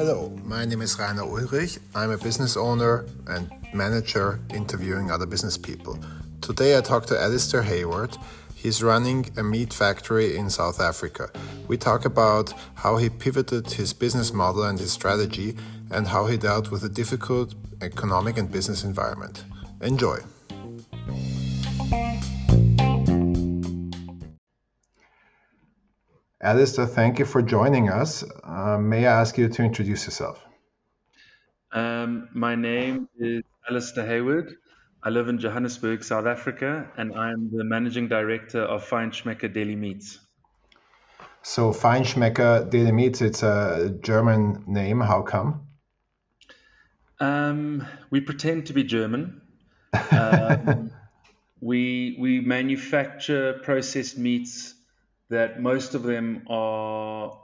Hello, my name is Rainer Ulrich. I'm a business owner and manager interviewing other business people. Today I talk to Alistair Hayward. He's running a meat factory in South Africa. We talk about how he pivoted his business model and his strategy and how he dealt with a difficult economic and business environment. Enjoy. Alistair, thank you for joining us. Uh, may I ask you to introduce yourself? Um, my name is Alistair Hayward. I live in Johannesburg, South Africa, and I'm the managing director of Feinschmecker Deli Meats. So, Feinschmecker Deli Meats, it's a German name. How come? Um, we pretend to be German. Um, we we manufacture processed meats that most of them are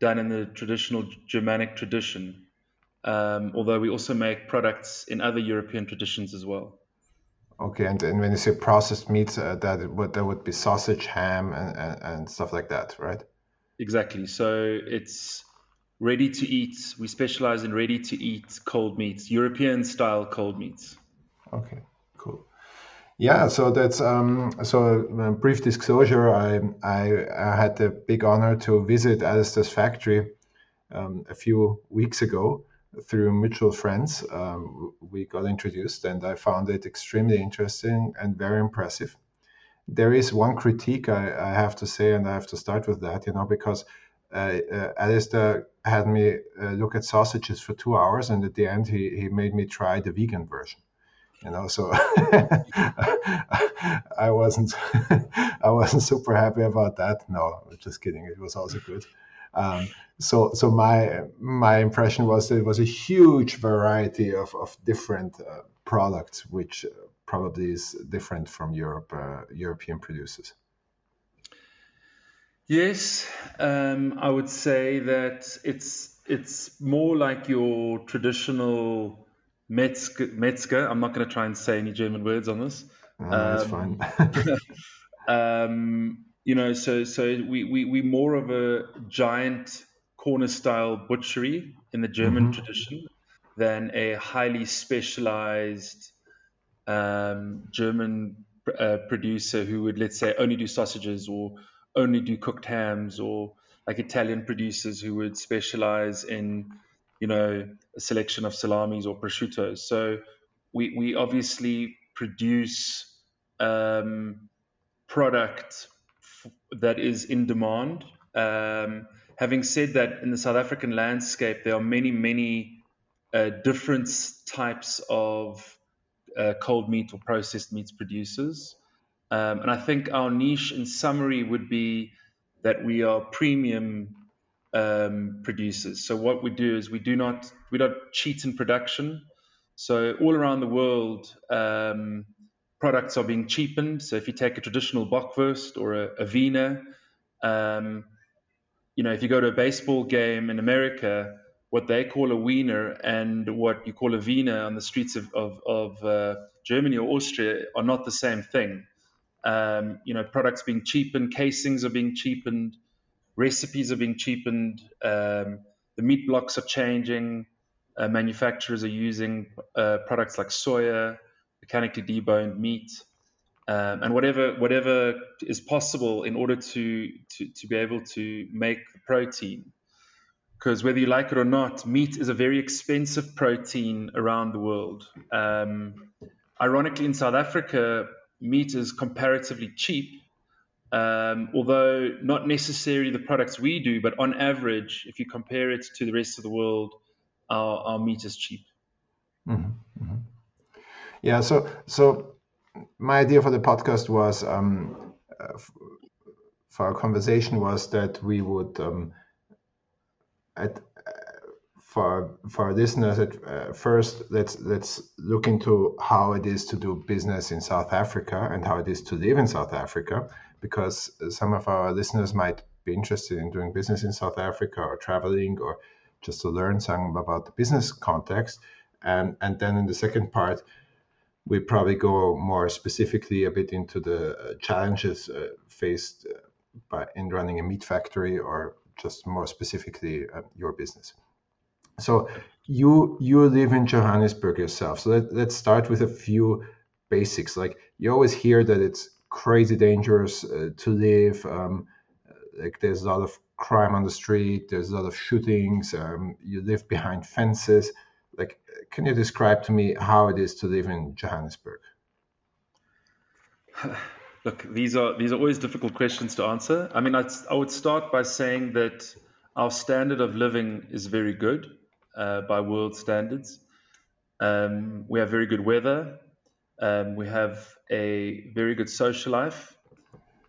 done in the traditional Germanic tradition, um, although we also make products in other European traditions as well. Okay, and, and when you say processed meats, uh, that would that would be sausage, ham, and, and, and stuff like that, right? Exactly. So it's ready to eat. We specialize in ready to eat cold meats, European style cold meats. Okay. Yeah, so that's um, so uh, brief disclosure. I, I, I had the big honor to visit Alistair's factory um, a few weeks ago through mutual friends. Um, we got introduced, and I found it extremely interesting and very impressive. There is one critique I, I have to say, and I have to start with that, you know, because uh, uh, Alistair had me uh, look at sausages for two hours, and at the end, he, he made me try the vegan version you know so i wasn't i wasn't super happy about that. No just kidding. It was also good. Um, so so my my impression was that it was a huge variety of, of different uh, products which probably is different from europe uh, european producers. Yes um, i would say that it's it's more like your traditional Metzger, Metzger. I'm not going to try and say any German words on this. No, that's um, fine. um, you know, so so we we we more of a giant corner style butchery in the German mm-hmm. tradition than a highly specialized um, German uh, producer who would let's say only do sausages or only do cooked hams or like Italian producers who would specialize in you know, a selection of salamis or prosciuttos. So we, we obviously produce um, product f- that is in demand. Um, having said that, in the South African landscape, there are many, many uh, different types of uh, cold meat or processed meats producers. Um, and I think our niche in summary would be that we are premium um, producers. So what we do is we do not we don't cheat in production. So all around the world, um, products are being cheapened. So if you take a traditional bockwurst or a, a wiener, um, you know, if you go to a baseball game in America, what they call a wiener and what you call a wiener on the streets of, of, of uh, Germany or Austria are not the same thing. Um, you know, products being cheapened, casings are being cheapened, recipes are being cheapened, um, the meat blocks are changing, uh, manufacturers are using uh, products like soya, mechanically deboned meat, um, and whatever whatever is possible in order to, to, to be able to make protein. Because whether you like it or not, meat is a very expensive protein around the world. Um, ironically, in South Africa, meat is comparatively cheap um, although not necessarily the products we do, but on average, if you compare it to the rest of the world, our, our meat is cheap. Mm-hmm. Mm-hmm. Yeah. So, so my idea for the podcast was um, uh, for our conversation was that we would um, at uh, for for our listeners at uh, first let's let's look into how it is to do business in South Africa and how it is to live in South Africa because some of our listeners might be interested in doing business in South Africa or traveling or just to learn some about the business context. And, and then in the second part, we probably go more specifically a bit into the uh, challenges uh, faced uh, by in running a meat factory or just more specifically uh, your business. So you you live in Johannesburg yourself. So let, let's start with a few basics. Like you always hear that it's crazy dangerous uh, to live. Um, like there's a lot of crime on the street. There's a lot of shootings. Um, you live behind fences. Like, can you describe to me how it is to live in Johannesburg? Look, these are these are always difficult questions to answer. I mean, I'd, I would start by saying that our standard of living is very good uh, by world standards. Um, we have very good weather. Um, we have a very good social life.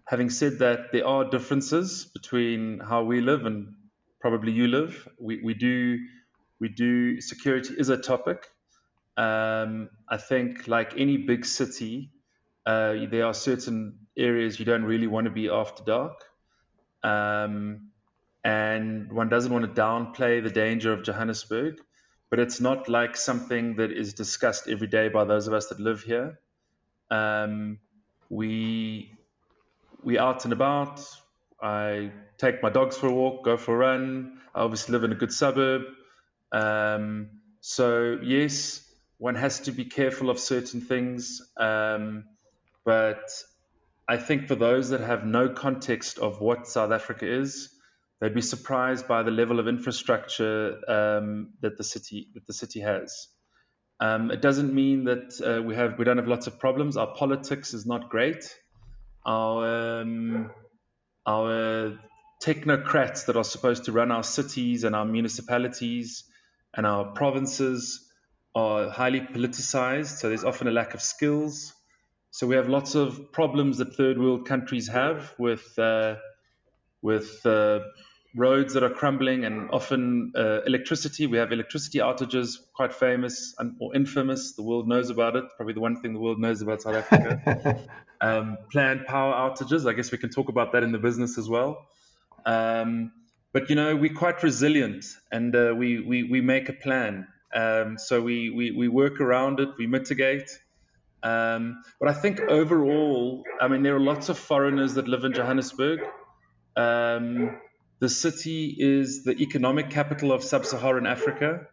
Having said that, there are differences between how we live and probably you live. We, we do we do security is a topic. Um, I think like any big city, uh, there are certain areas you don't really want to be after dark. Um, and one doesn't want to downplay the danger of Johannesburg, but it's not like something that is discussed every day by those of us that live here. Um, we we out and about. I take my dogs for a walk, go for a run. I obviously live in a good suburb. Um, so yes, one has to be careful of certain things. Um, but I think for those that have no context of what South Africa is, they'd be surprised by the level of infrastructure um, that the city that the city has. Um, it doesn't mean that uh, we have we don't have lots of problems. Our politics is not great. Our um, our technocrats that are supposed to run our cities and our municipalities and our provinces are highly politicized. So there's often a lack of skills. So we have lots of problems that third world countries have with uh, with uh, roads that are crumbling and often uh, electricity. We have electricity outages, quite famous or infamous. The world knows about it. Probably the one thing the world knows about South Africa. um, planned power outages. I guess we can talk about that in the business as well. Um, but you know, we're quite resilient, and uh, we, we we make a plan. Um, so we, we we work around it. We mitigate. Um, but I think overall, I mean, there are lots of foreigners that live in Johannesburg. Um, the city is the economic capital of sub Saharan Africa.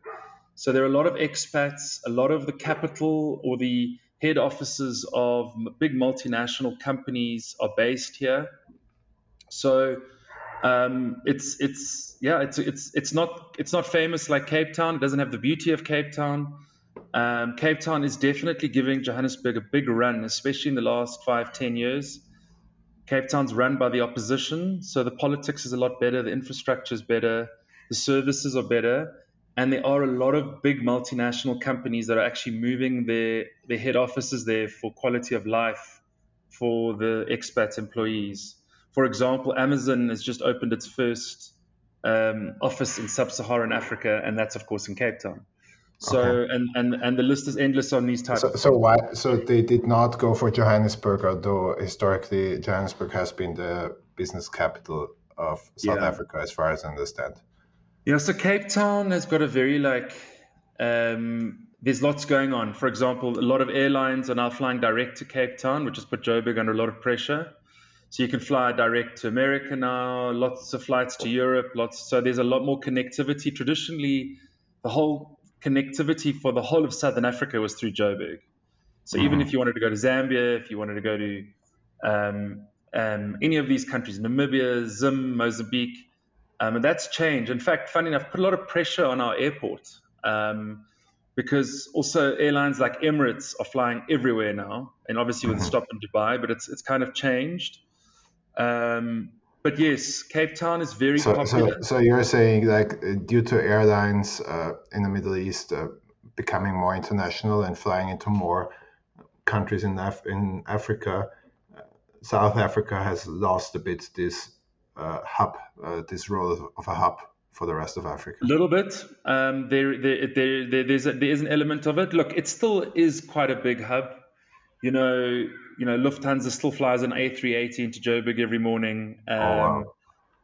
So there are a lot of expats, a lot of the capital or the head offices of big multinational companies are based here. So um, it's it's yeah it's it's it's not it's not famous like Cape Town. It doesn't have the beauty of Cape Town. Um, Cape Town is definitely giving Johannesburg a big run, especially in the last five ten years. Cape Town's run by the opposition, so the politics is a lot better, the infrastructure is better, the services are better, and there are a lot of big multinational companies that are actually moving their, their head offices there for quality of life for the expat employees. For example, Amazon has just opened its first um, office in sub-Saharan Africa, and that's of course in Cape Town. So okay. and, and and the list is endless on these types. So, so why? So they did not go for Johannesburg, although historically Johannesburg has been the business capital of South yeah. Africa, as far as I understand. Yeah. So Cape Town has got a very like. Um, there's lots going on. For example, a lot of airlines are now flying direct to Cape Town, which has put Joburg under a lot of pressure. So you can fly direct to America now. Lots of flights to Europe. Lots. So there's a lot more connectivity. Traditionally, the whole connectivity for the whole of Southern Africa was through Joburg. So mm-hmm. even if you wanted to go to Zambia, if you wanted to go to um, um, any of these countries, Namibia, Zim, Mozambique, um, and that's changed. In fact, funny enough, put a lot of pressure on our airport um, because also airlines like Emirates are flying everywhere now, and obviously with mm-hmm. a stop in Dubai, but it's it's kind of changed. Um, but yes, Cape Town is very so, popular. So, so you're saying like due to airlines uh, in the Middle East uh, becoming more international and flying into more countries in Af- in Africa, uh, South Africa has lost a bit this uh, hub, uh, this role of a hub for the rest of Africa. A little bit. Um, there, there, there, there, there's a, there is an element of it. Look, it still is quite a big hub. You know, you know, Lufthansa still flies an A380 into Joburg every morning. Um, oh, wow.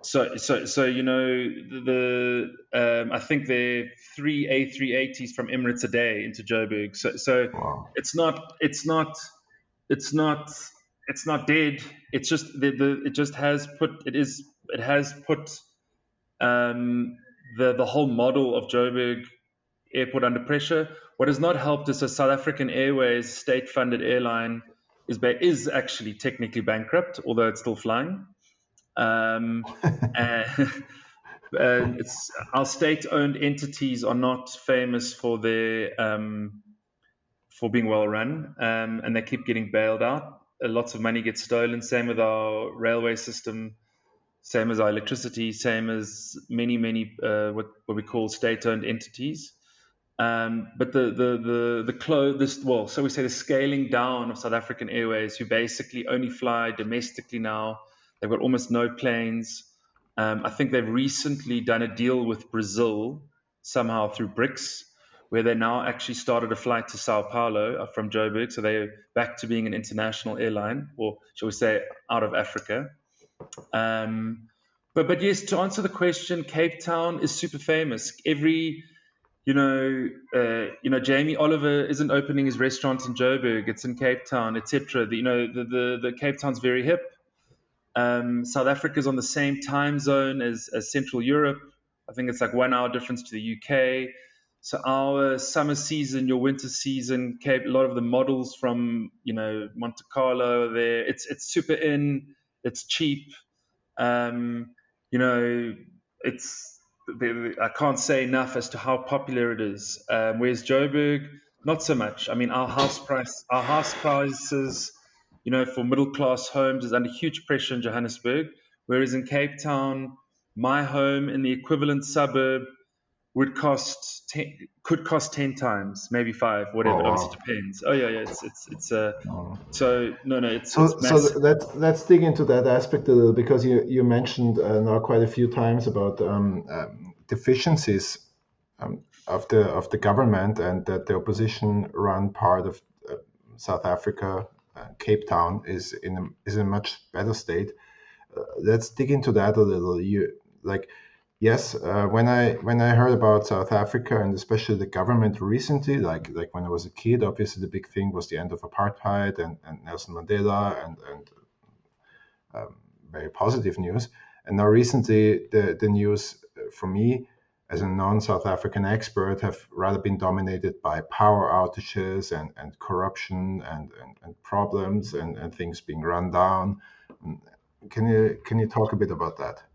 So, so, so you know, the um, I think there are three A380s from Emirates a day into Joburg. So, so wow. it's not, it's not, it's not, it's not dead. It's just the, the it just has put it is it has put um, the the whole model of Joburg Airport under pressure. What has not helped is a South African Airways state-funded airline is is actually technically bankrupt, although it's still flying. Um, and, our state-owned entities are not famous for their um, for being well run, um, and they keep getting bailed out. Uh, lots of money gets stolen. Same with our railway system. Same as our electricity. Same as many many uh, what what we call state-owned entities. Um, but the the the the clo- this well, so we say the scaling down of South African Airways, who basically only fly domestically now. They've got almost no planes. Um, I think they've recently done a deal with Brazil somehow through BRICS, where they now actually started a flight to Sao Paulo uh, from Joburg. So they're back to being an international airline, or shall we say, out of Africa. Um, but but yes, to answer the question, Cape Town is super famous. Every you know, uh, you know, Jamie Oliver isn't opening his restaurant in Joburg; it's in Cape Town, etc. You know, the, the the Cape Town's very hip. Um, South Africa is on the same time zone as, as Central Europe. I think it's like one hour difference to the UK. So our summer season, your winter season, Cape, a lot of the models from you know Monte Carlo there. It's it's super in. It's cheap. Um, you know, it's I can't say enough as to how popular it is. Um, whereas Joburg, not so much. I mean, our house price, our house prices, you know, for middle class homes is under huge pressure in Johannesburg. Whereas in Cape Town, my home in the equivalent suburb would cost ten, could cost ten times, maybe five, whatever. Oh, wow. Obviously depends. Oh yeah, yeah. It's it's it's uh, oh. so no no. It's so it's so let's let's dig into that aspect a little because you you mentioned uh, now quite a few times about um, um, deficiencies um, of the of the government and that the opposition run part of uh, South Africa, uh, Cape Town is in a, is in a much better state. Uh, let's dig into that a little. You like Yes, uh, when I when I heard about South Africa and especially the government recently, like like when I was a kid, obviously the big thing was the end of apartheid and, and Nelson Mandela and and um, very positive news. And now recently, the the news uh, for me as a non-South African expert have rather been dominated by power outages and, and corruption and, and, and problems and, and things being run down. Can you can you talk a bit about that?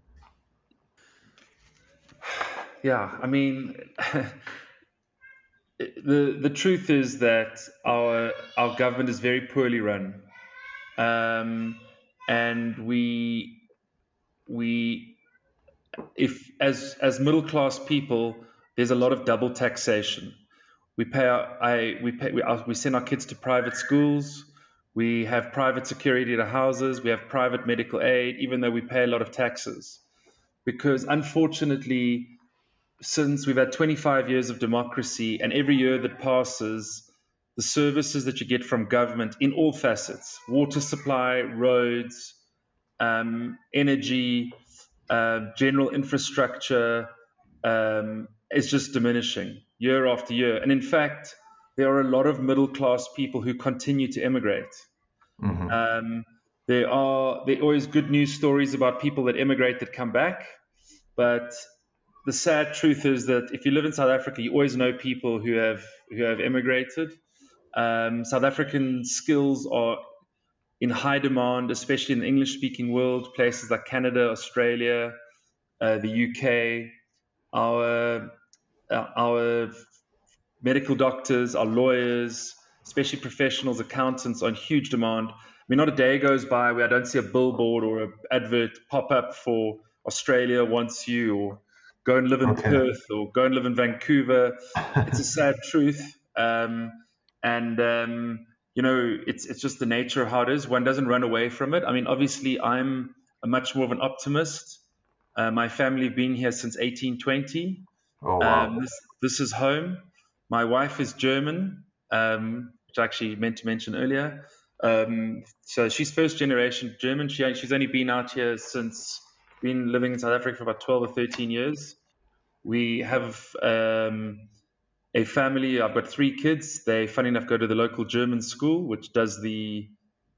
Yeah, I mean, the the truth is that our our government is very poorly run, um, and we we if as as middle class people, there's a lot of double taxation. We pay our I we pay we, we send our kids to private schools. We have private security to houses. We have private medical aid, even though we pay a lot of taxes, because unfortunately since we've had 25 years of democracy, and every year that passes, the services that you get from government in all facets water supply, roads, um, energy, uh, general infrastructure um, is just diminishing year after year. And in fact, there are a lot of middle class people who continue to emigrate. Mm-hmm. Um, there are there are always good news stories about people that immigrate that come back, but the sad truth is that if you live in South Africa, you always know people who have who have immigrated. Um, South African skills are in high demand, especially in the English-speaking world, places like Canada, Australia, uh, the UK. Our uh, our medical doctors, our lawyers, especially professionals, accountants, are in huge demand. I mean, not a day goes by where I don't see a billboard or an advert pop up for Australia wants you or go and live in okay. Perth or go and live in Vancouver. it's a sad truth. Um, and, um, you know, it's, it's just the nature of how it is. One doesn't run away from it. I mean, obviously, I'm a much more of an optimist. Uh, my family have been here since 1820. Oh, wow. Um, this, this is home. My wife is German, um, which I actually meant to mention earlier. Um, so she's first generation German. She, she's only been out here since been living in South Africa for about 12 or 13 years. We have um, a family. I've got three kids. They, funny enough, go to the local German school, which does the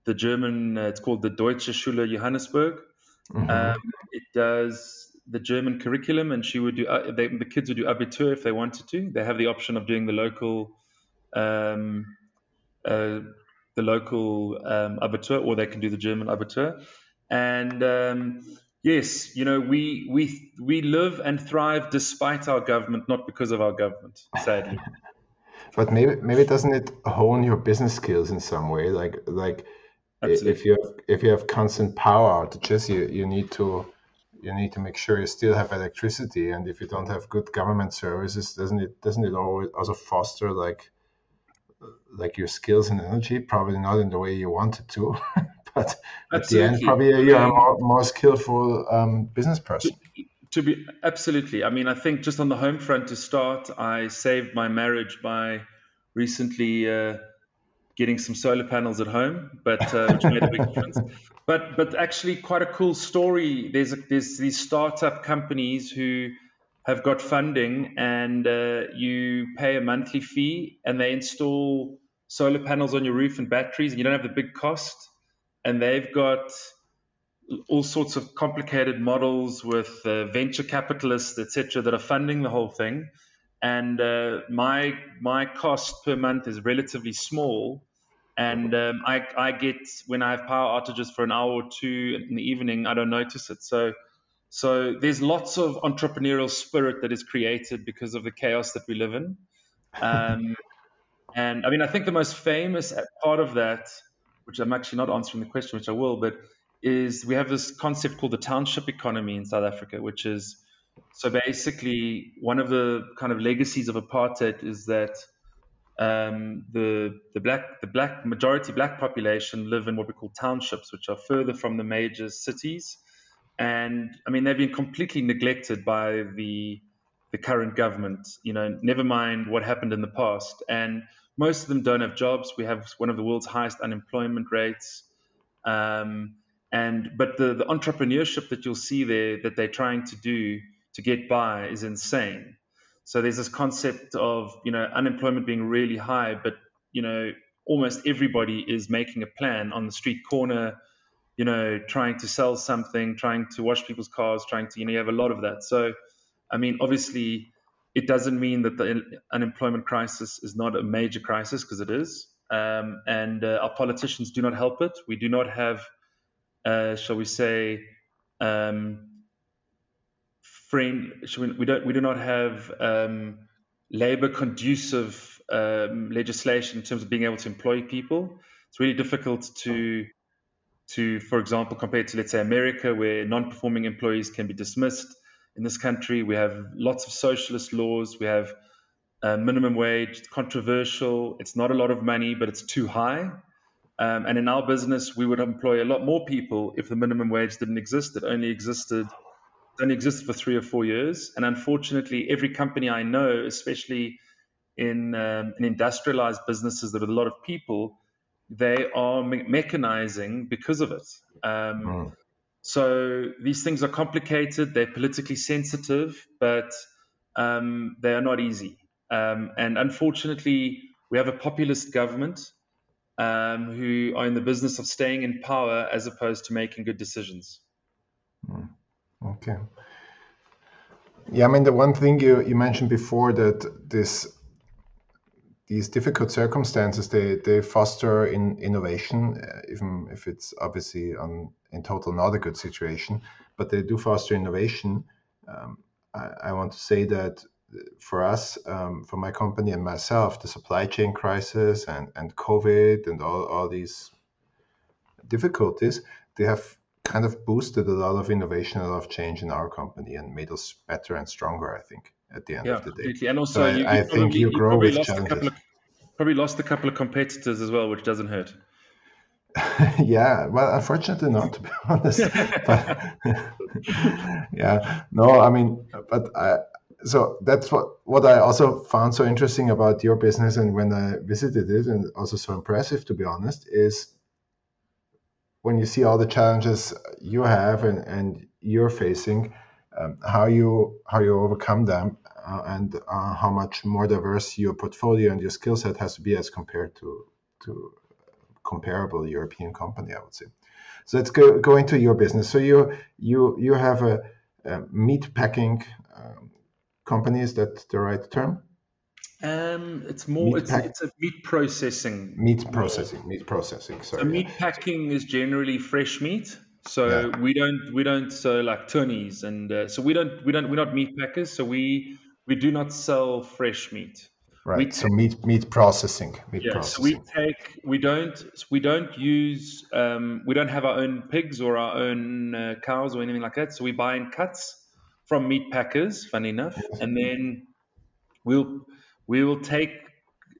the German. Uh, it's called the Deutsche Schule Johannesburg. Mm-hmm. Um, it does the German curriculum, and she would do. Uh, they, the kids would do Abitur if they wanted to. They have the option of doing the local, um, uh, the local um, Abitur, or they can do the German Abitur. And um, yes, you know, we we we live and thrive despite our government, not because of our government. Sadly. but maybe maybe doesn't it hone your business skills in some way? Like like Absolutely. if you have if you have constant power outages, you you need to you need to make sure you still have electricity and if you don't have good government services doesn't it doesn't it always also foster like like your skills and energy probably not in the way you wanted to but absolutely. at the end probably you're a more, more skillful um, business person to, to be absolutely i mean i think just on the home front to start i saved my marriage by recently uh, getting some solar panels at home, but uh, which made a big difference. But but actually, quite a cool story. There's a, there's these startup companies who have got funding, and uh, you pay a monthly fee, and they install solar panels on your roof and batteries, and you don't have the big cost. And they've got all sorts of complicated models with uh, venture capitalists, etc., that are funding the whole thing and uh, my my cost per month is relatively small. And um, I, I get when I have power outages for an hour or two in the evening, I don't notice it. So so there's lots of entrepreneurial spirit that is created because of the chaos that we live in. Um, and I mean, I think the most famous part of that, which I'm actually not answering the question, which I will, but is we have this concept called the township economy in South Africa, which is so basically, one of the kind of legacies of apartheid is that um, the the black the black majority black population live in what we call townships, which are further from the major cities, and I mean they've been completely neglected by the the current government. You know, never mind what happened in the past, and most of them don't have jobs. We have one of the world's highest unemployment rates. Um, and but the, the entrepreneurship that you'll see there that they're trying to do to get by is insane. So there's this concept of you know unemployment being really high, but you know almost everybody is making a plan on the street corner, you know, trying to sell something, trying to wash people's cars, trying to you know you have a lot of that. So I mean, obviously, it doesn't mean that the unemployment crisis is not a major crisis because it is, um, and uh, our politicians do not help it. We do not have, uh, shall we say. Um, friend, we don't we do not have um, labor conducive um, legislation in terms of being able to employ people. It's really difficult to to, for example, compared to let's say America, where non-performing employees can be dismissed. In this country, we have lots of socialist laws. We have uh, minimum wage. It's controversial. It's not a lot of money, but it's too high. Um, and in our business, we would employ a lot more people if the minimum wage didn't exist. It only existed only existed for three or four years. And unfortunately, every company I know, especially in, um, in industrialized businesses that have a lot of people, they are me- mechanizing because of it. Um, mm. So these things are complicated, they're politically sensitive, but um, they are not easy. Um, and unfortunately, we have a populist government um, who are in the business of staying in power as opposed to making good decisions. Mm. Okay. Yeah, I mean the one thing you, you mentioned before that this these difficult circumstances they, they foster in innovation, uh, even if it's obviously on in total not a good situation, but they do foster innovation. Um, I, I, want to say that for us, um, for my company and myself, the supply chain crisis and, and COVID and all, all these difficulties, they have kind of boosted a lot of innovation, a lot of change in our company, and made us better and stronger. I think at the end yeah, of the day. Completely. And also, so you, I, you I probably, think you grow with challenges. Of, probably lost a couple of competitors as well, which doesn't hurt. yeah, well, unfortunately not, to be honest. but, yeah, no, I mean, but I, so that's what what I also found so interesting about your business, and when I visited it, and also so impressive, to be honest, is when you see all the challenges you have and, and you're facing, um, how you how you overcome them, uh, and uh, how much more diverse your portfolio and your skill set has to be as compared to to comparable European company, I would say. So let's go go into your business. So you you you have a, a meat packing um, company. Is that the right term? Um, it's more it's, it's a meat processing. Meat processing. Meat processing. Sorry. So meat packing is generally fresh meat. So yeah. we don't we don't so like Tönnies and uh, so we don't we don't we're not meat packers. So we we do not sell fresh meat. Right. We so meat meat processing. Meat yes, processing. we take we don't we don't use um, we don't have our own pigs or our own uh, cows or anything like that. So we buy in cuts from meat packers. Funny enough, and then we'll we will take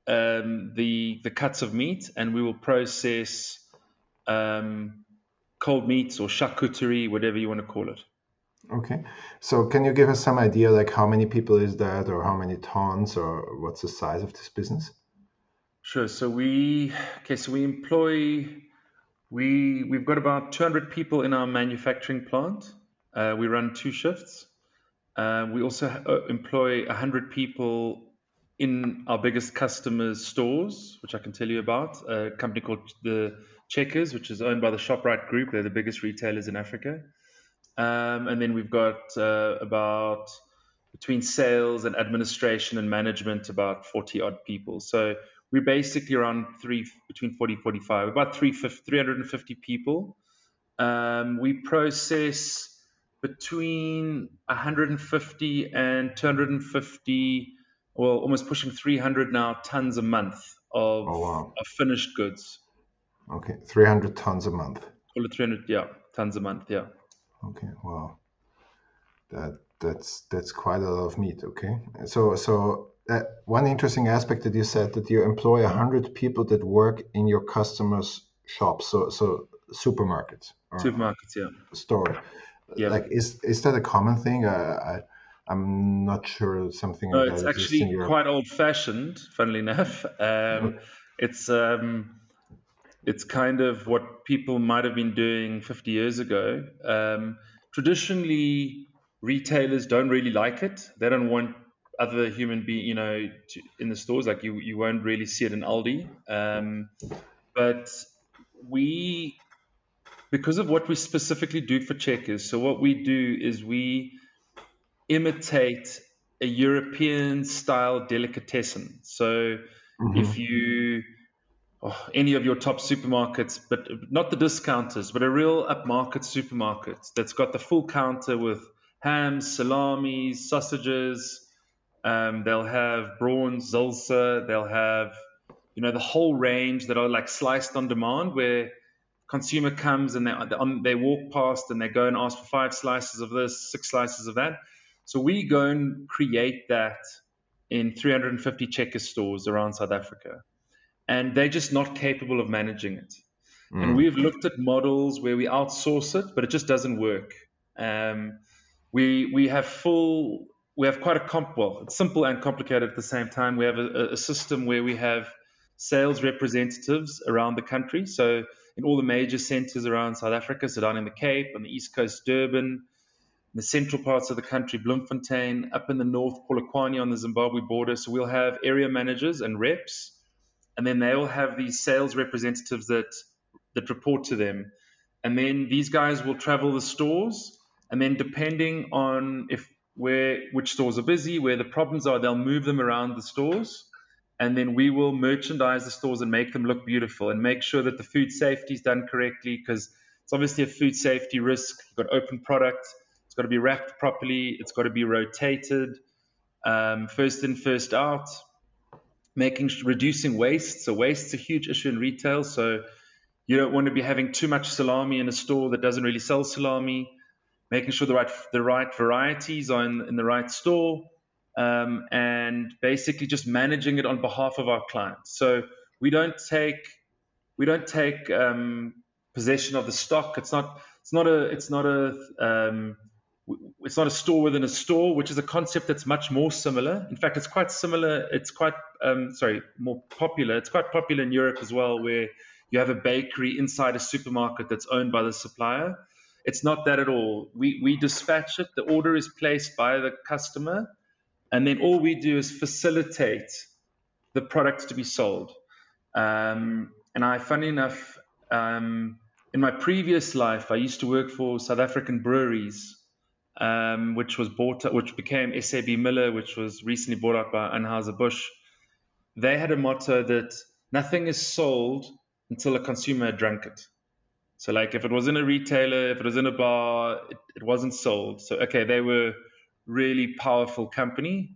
um, the the cuts of meat and we will process um, cold meats or charcuterie, whatever you want to call it. Okay. So can you give us some idea like how many people is that or how many tons or what's the size of this business? Sure. So we okay, so we employ we we've got about 200 people in our manufacturing plant. Uh, we run two shifts. Uh, we also uh, employ 100 people in our biggest customers' stores, which I can tell you about. A company called the Checkers, which is owned by the Shoprite Group. They're the biggest retailers in Africa. Um, and then we've got uh, about between sales and administration and management about 40 odd people. So we're basically around three between 40 45, about 350 people. Um, we process between 150 and 250, well, almost pushing 300 now tons a month of, oh, wow. of finished goods. Okay, 300 tons a month. Call it 300, yeah, tons a month, yeah. Okay, wow. That that's that's quite a lot of meat. Okay, so so uh, one interesting aspect that you said that you employ a hundred people that work in your customers' shops. So so supermarkets. Supermarkets, yeah. Store. Yeah. Like is is that a common thing? Uh, I I'm not sure something. No, it's actually quite old-fashioned. Funnily enough, um, it's um, it's kind of what people might have been doing 50 years ago. Um, traditionally, retailers don't really like it. They don't want other human being, you know, to, in the stores. Like you, you won't really see it in Aldi. Um, but we, because of what we specifically do for checkers, so what we do is we imitate a European style delicatessen. So mm-hmm. if you oh, any of your top supermarkets, but not the discounters, but a real upmarket supermarket that's got the full counter with hams, salamis, sausages. Um, they'll have prawns, zilsa. They'll have, you know, the whole range that are like sliced on demand, where consumer comes and they they walk past and they go and ask for five slices of this, six slices of that. So we go and create that in 350 checker stores around South Africa and they're just not capable of managing it. Mm. And we've looked at models where we outsource it, but it just doesn't work. Um, we we have full we have quite a comp well it's simple and complicated at the same time. We have a, a system where we have sales representatives around the country. So in all the major centres around South Africa, so down in the Cape, on the east coast, Durban, the central parts of the country, Bloemfontein, up in the north, Polokwane on the Zimbabwe border. So we'll have area managers and reps and then they'll have these sales representatives that that report to them, and then these guys will travel the stores, and then depending on if where which stores are busy, where the problems are, they'll move them around the stores, and then we will merchandise the stores and make them look beautiful and make sure that the food safety is done correctly because it's obviously a food safety risk. You've got open product, it's got to be wrapped properly, it's got to be rotated, um, first in, first out making reducing waste. So waste's a huge issue in retail. So you don't want to be having too much salami in a store that doesn't really sell salami. Making sure the right the right varieties are in, in the right store, um, and basically just managing it on behalf of our clients. So we don't take we don't take um, possession of the stock. It's not it's not a it's not a um, it's not a store within a store, which is a concept that's much more similar. In fact, it's quite similar. It's quite, um, sorry, more popular. It's quite popular in Europe as well, where you have a bakery inside a supermarket that's owned by the supplier. It's not that at all. We, we dispatch it, the order is placed by the customer, and then all we do is facilitate the product to be sold. Um, and I, funny enough, um, in my previous life, I used to work for South African breweries, um, which was bought, which became SAB Miller, which was recently bought out by Anheuser Busch. They had a motto that nothing is sold until a consumer had drunk it. So, like, if it was in a retailer, if it was in a bar, it, it wasn't sold. So, okay, they were really powerful company.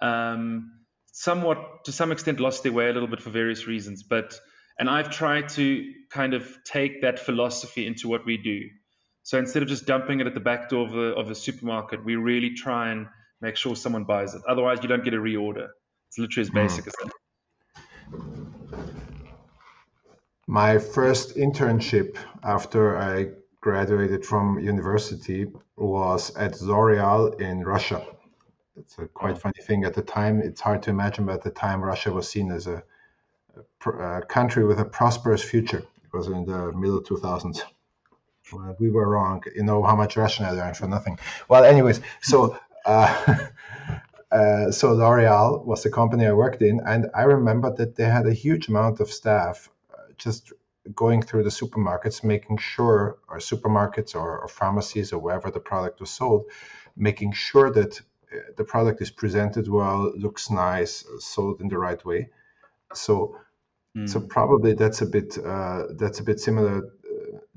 Um, somewhat, to some extent, lost their way a little bit for various reasons, but and I've tried to kind of take that philosophy into what we do. So instead of just dumping it at the back door of the, of the supermarket, we really try and make sure someone buys it. Otherwise, you don't get a reorder. It's literally as basic mm. as that. My first internship after I graduated from university was at L'Oreal in Russia. It's a quite oh. funny thing at the time. It's hard to imagine, but at the time, Russia was seen as a a country with a prosperous future. It was in the middle 2000s. We were wrong. You know how much Russian I learned for nothing. Well, anyways, so uh, uh, so L'Oreal was the company I worked in, and I remember that they had a huge amount of staff uh, just going through the supermarkets, making sure, or supermarkets or, or pharmacies or wherever the product was sold, making sure that uh, the product is presented well, looks nice, sold in the right way. So so hmm. probably that's a bit uh, that's a bit similar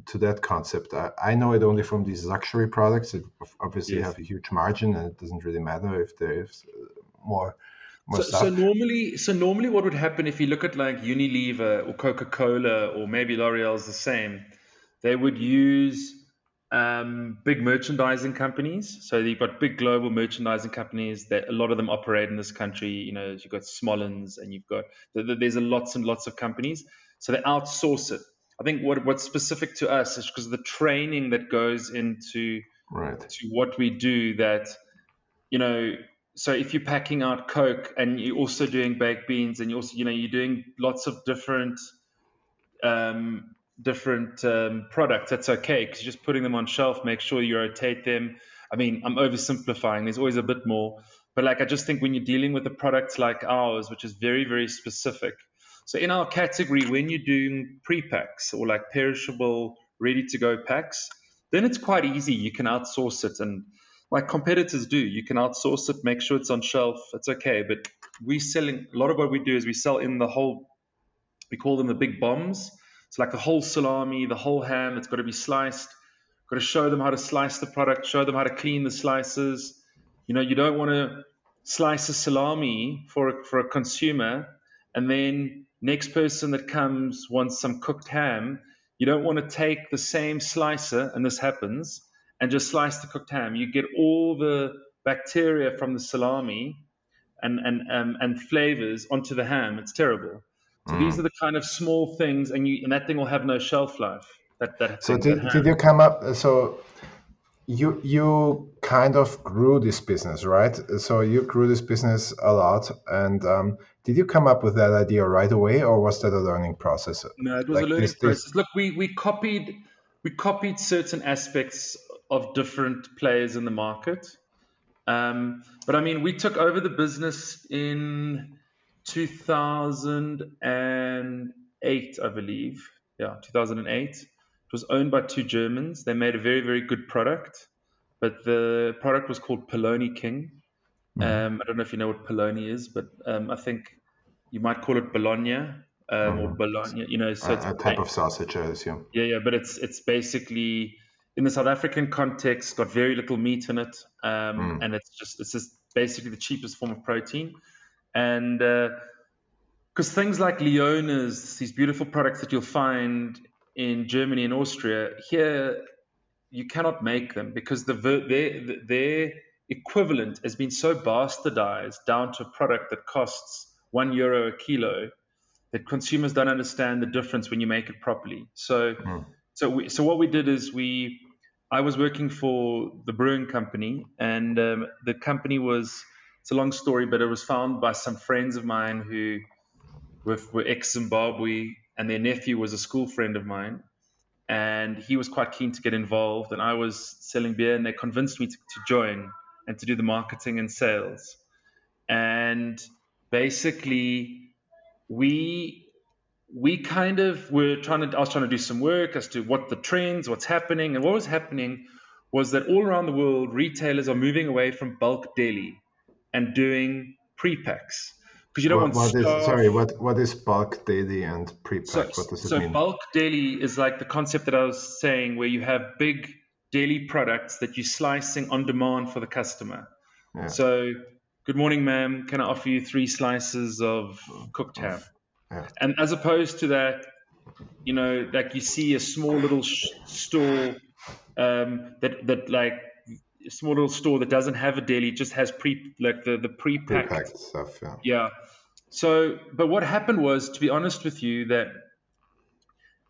to that concept. I, I, know it only from these luxury products. It obviously yes. have a huge margin, and it doesn't really matter if there's uh, more. more so, so, normally, so normally, what would happen if you look at like Unilever or Coca Cola or maybe L'Oreal's the same? They would use um, big merchandising companies. So you've got big global merchandising companies that a lot of them operate in this country. You know, you've got Smollans and you've got there's a lots and lots of companies. So they outsource it. I think what what's specific to us is because of the training that goes into right. to what we do. That you know, so if you're packing out Coke and you're also doing baked beans and you also you know you're doing lots of different um, different um, products, that's okay because you're just putting them on shelf, make sure you rotate them. I mean, I'm oversimplifying. There's always a bit more, but like I just think when you're dealing with a product like ours, which is very very specific. So in our category, when you're doing pre-packs or like perishable, ready-to-go packs, then it's quite easy. You can outsource it, and like competitors do, you can outsource it, make sure it's on shelf. It's okay, but we selling a lot of what we do is we sell in the whole. We call them the big bombs it's like the whole salami, the whole ham. It's got to be sliced. Got to show them how to slice the product, show them how to clean the slices. You know, you don't want to slice a salami for a, for a consumer, and then next person that comes wants some cooked ham. You don't want to take the same slicer, and this happens, and just slice the cooked ham. You get all the bacteria from the salami and and um, and flavors onto the ham. It's terrible. So mm. these are the kind of small things, and you and that thing will have no shelf life. That that. So did, did you come up? So you you kind of grew this business, right? So you grew this business a lot, and um, did you come up with that idea right away, or was that a learning process? No, it was like a learning this, process. This... Look, we we copied we copied certain aspects of different players in the market. Um, but I mean, we took over the business in 2008, I believe. Yeah, 2008. It was owned by two Germans. They made a very, very good product, but the product was called Polony King. Mm. Um, I don't know if you know what Polony is, but um, I think you might call it Bologna um, mm. or Bologna. You know, so a, it's a type of sausage, I assume. Yeah, yeah, but it's it's basically in the South African context, got very little meat in it, um, mm. and it's just it's just basically the cheapest form of protein. And because uh, things like Lyoners, these beautiful products that you'll find in Germany and Austria, here you cannot make them because the their, their equivalent has been so bastardized down to a product that costs one euro a kilo that consumers don't understand the difference when you make it properly. So, mm. so we, so what we did is we, I was working for the brewing company, and um, the company was it's a long story, but it was found by some friends of mine who were, were ex Zimbabwe, and their nephew was a school friend of mine. And he was quite keen to get involved, and I was selling beer, and they convinced me to, to join and to do the marketing and sales. And basically, we we kind of were trying to, I was trying to do some work as to what the trends, what's happening. And what was happening was that all around the world, retailers are moving away from bulk deli and doing pre-packs. Because you don't what, want what is, sorry, what, what is bulk deli and pre-pack? So, what does it so mean? bulk deli is like the concept that I was saying where you have big deli products that you're slicing on demand for the customer. Yeah. So, good morning, ma'am. Can I offer you three slices of cooked ham? Yeah. And as opposed to that, you know, like you see a small little sh- store um, that that like small little store that doesn't have a deli, just has pre like the the pre-packed, pre-packed stuff. Yeah. Yeah. So, but what happened was, to be honest with you, that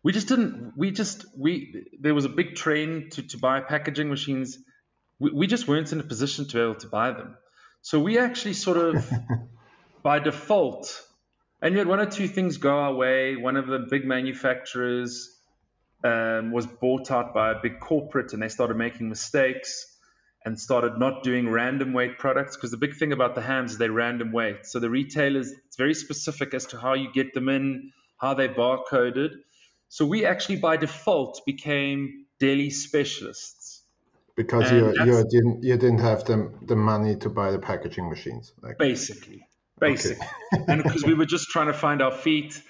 we just didn't. We just we there was a big trend to to buy packaging machines. We, we just weren't in a position to be able to buy them. So we actually sort of by default and yet, one or two things go our way. One of the big manufacturers um, was bought out by a big corporate, and they started making mistakes and started not doing random weight products. Because the big thing about the hams is they random weight. So the retailers, it's very specific as to how you get them in, how they barcoded. So we actually, by default, became deli specialists because you you didn't you didn't have the the money to buy the packaging machines. Like. Basically, basic. Okay. and because we were just trying to find our feet,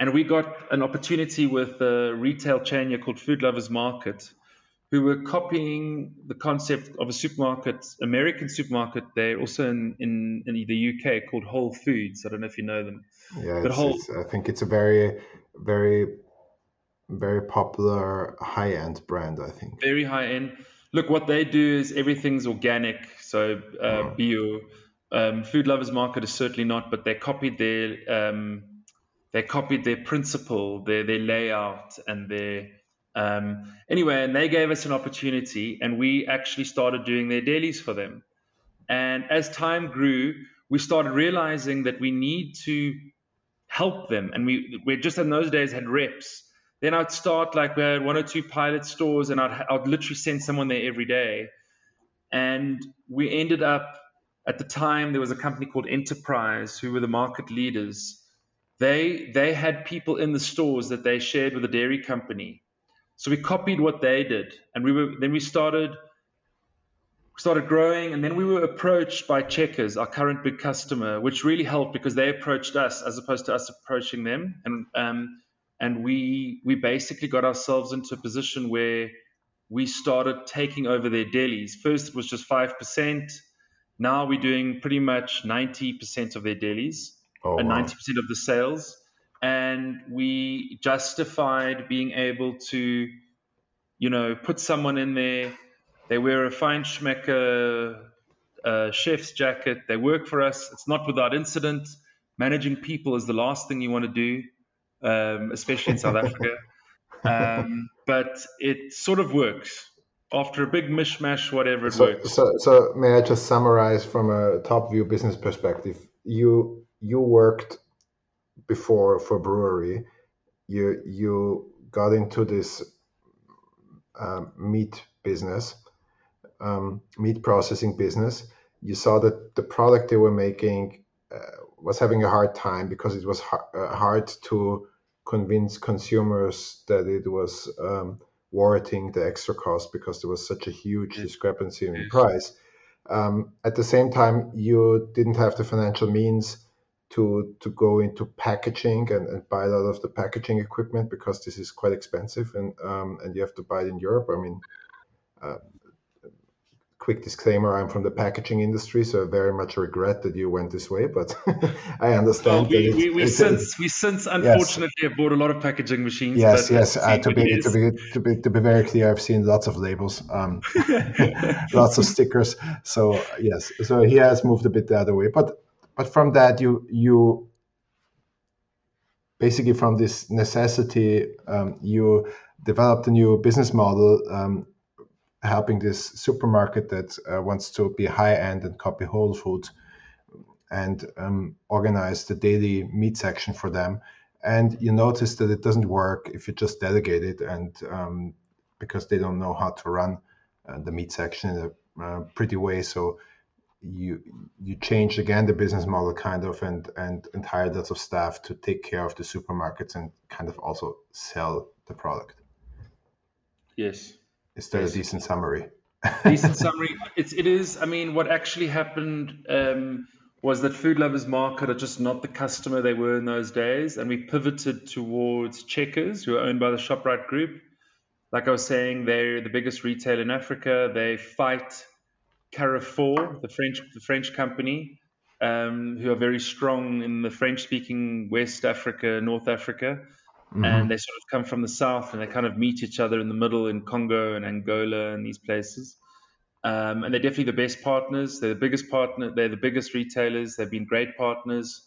and we got an opportunity with a retail chain here called Food Lovers Market, who were copying the concept of a supermarket, American supermarket. They're also in, in, in the UK called Whole Foods. I don't know if you know them. Yeah, but it's, Whole, it's, I think it's a very, very, very popular high end brand. I think very high end. Look, what they do is everything's organic, so uh, oh. bio um, Food Lovers Market is certainly not, but they copied their um, they copied their principle, their their layout, and their um, anyway, and they gave us an opportunity, and we actually started doing their delis for them. And as time grew, we started realizing that we need to help them, and we we just in those days had reps. Then I'd start like we had one or two pilot stores, and I'd I'd literally send someone there every day, and we ended up at the time, there was a company called Enterprise who were the market leaders. They they had people in the stores that they shared with the dairy company. So we copied what they did, and we were then we started started growing, and then we were approached by Checkers, our current big customer, which really helped because they approached us as opposed to us approaching them, and um, and we we basically got ourselves into a position where we started taking over their delis. First, it was just five percent now we're doing pretty much 90% of their delis oh, and wow. 90% of the sales. And we justified being able to, you know, put someone in there. They wear a Feinschmecker uh, chef's jacket. They work for us. It's not without incident. Managing people is the last thing you want to do, um, especially in South Africa. Um, but it sort of works after a big mishmash, whatever it so, works. So, so may I just summarize from a top view business perspective? You you worked before for brewery. You you got into this uh, meat business, um, meat processing business. You saw that the product they were making uh, was having a hard time because it was ha- uh, hard to convince consumers that it was um, warranting the extra cost because there was such a huge discrepancy in price. Um, at the same time, you didn't have the financial means to to go into packaging and, and buy a lot of the packaging equipment because this is quite expensive and um, and you have to buy it in Europe. I mean, uh, quick disclaimer i'm from the packaging industry so i very much regret that you went this way but i understand well, we, we, we since we since unfortunately yes. have bought a lot of packaging machines yes yes uh, to, be, to, be, to be to be very clear i've seen lots of labels um, lots of stickers so yes so he has moved a bit the other way but but from that you you basically from this necessity um, you developed a new business model um, helping this supermarket that uh, wants to be high end and copy Whole Foods and um, organize the deli meat section for them. And you notice that it doesn't work if you just delegate it, and um, because they don't know how to run uh, the meat section in a uh, pretty way. So you you changed again the business model kind of and and and hired lots of staff to take care of the supermarkets and kind of also sell the product. Yes. Is that yes. a decent summary? decent summary. It's it is. I mean, what actually happened um, was that Food Lovers Market are just not the customer they were in those days, and we pivoted towards Checkers, who are owned by the Shoprite Group. Like I was saying, they're the biggest retailer in Africa. They fight Carrefour, the French the French company, um, who are very strong in the French speaking West Africa, North Africa. Mm-hmm. And they sort of come from the south and they kind of meet each other in the middle in Congo and Angola and these places. Um, and they're definitely the best partners. They're the biggest partner. They're the biggest retailers. They've been great partners.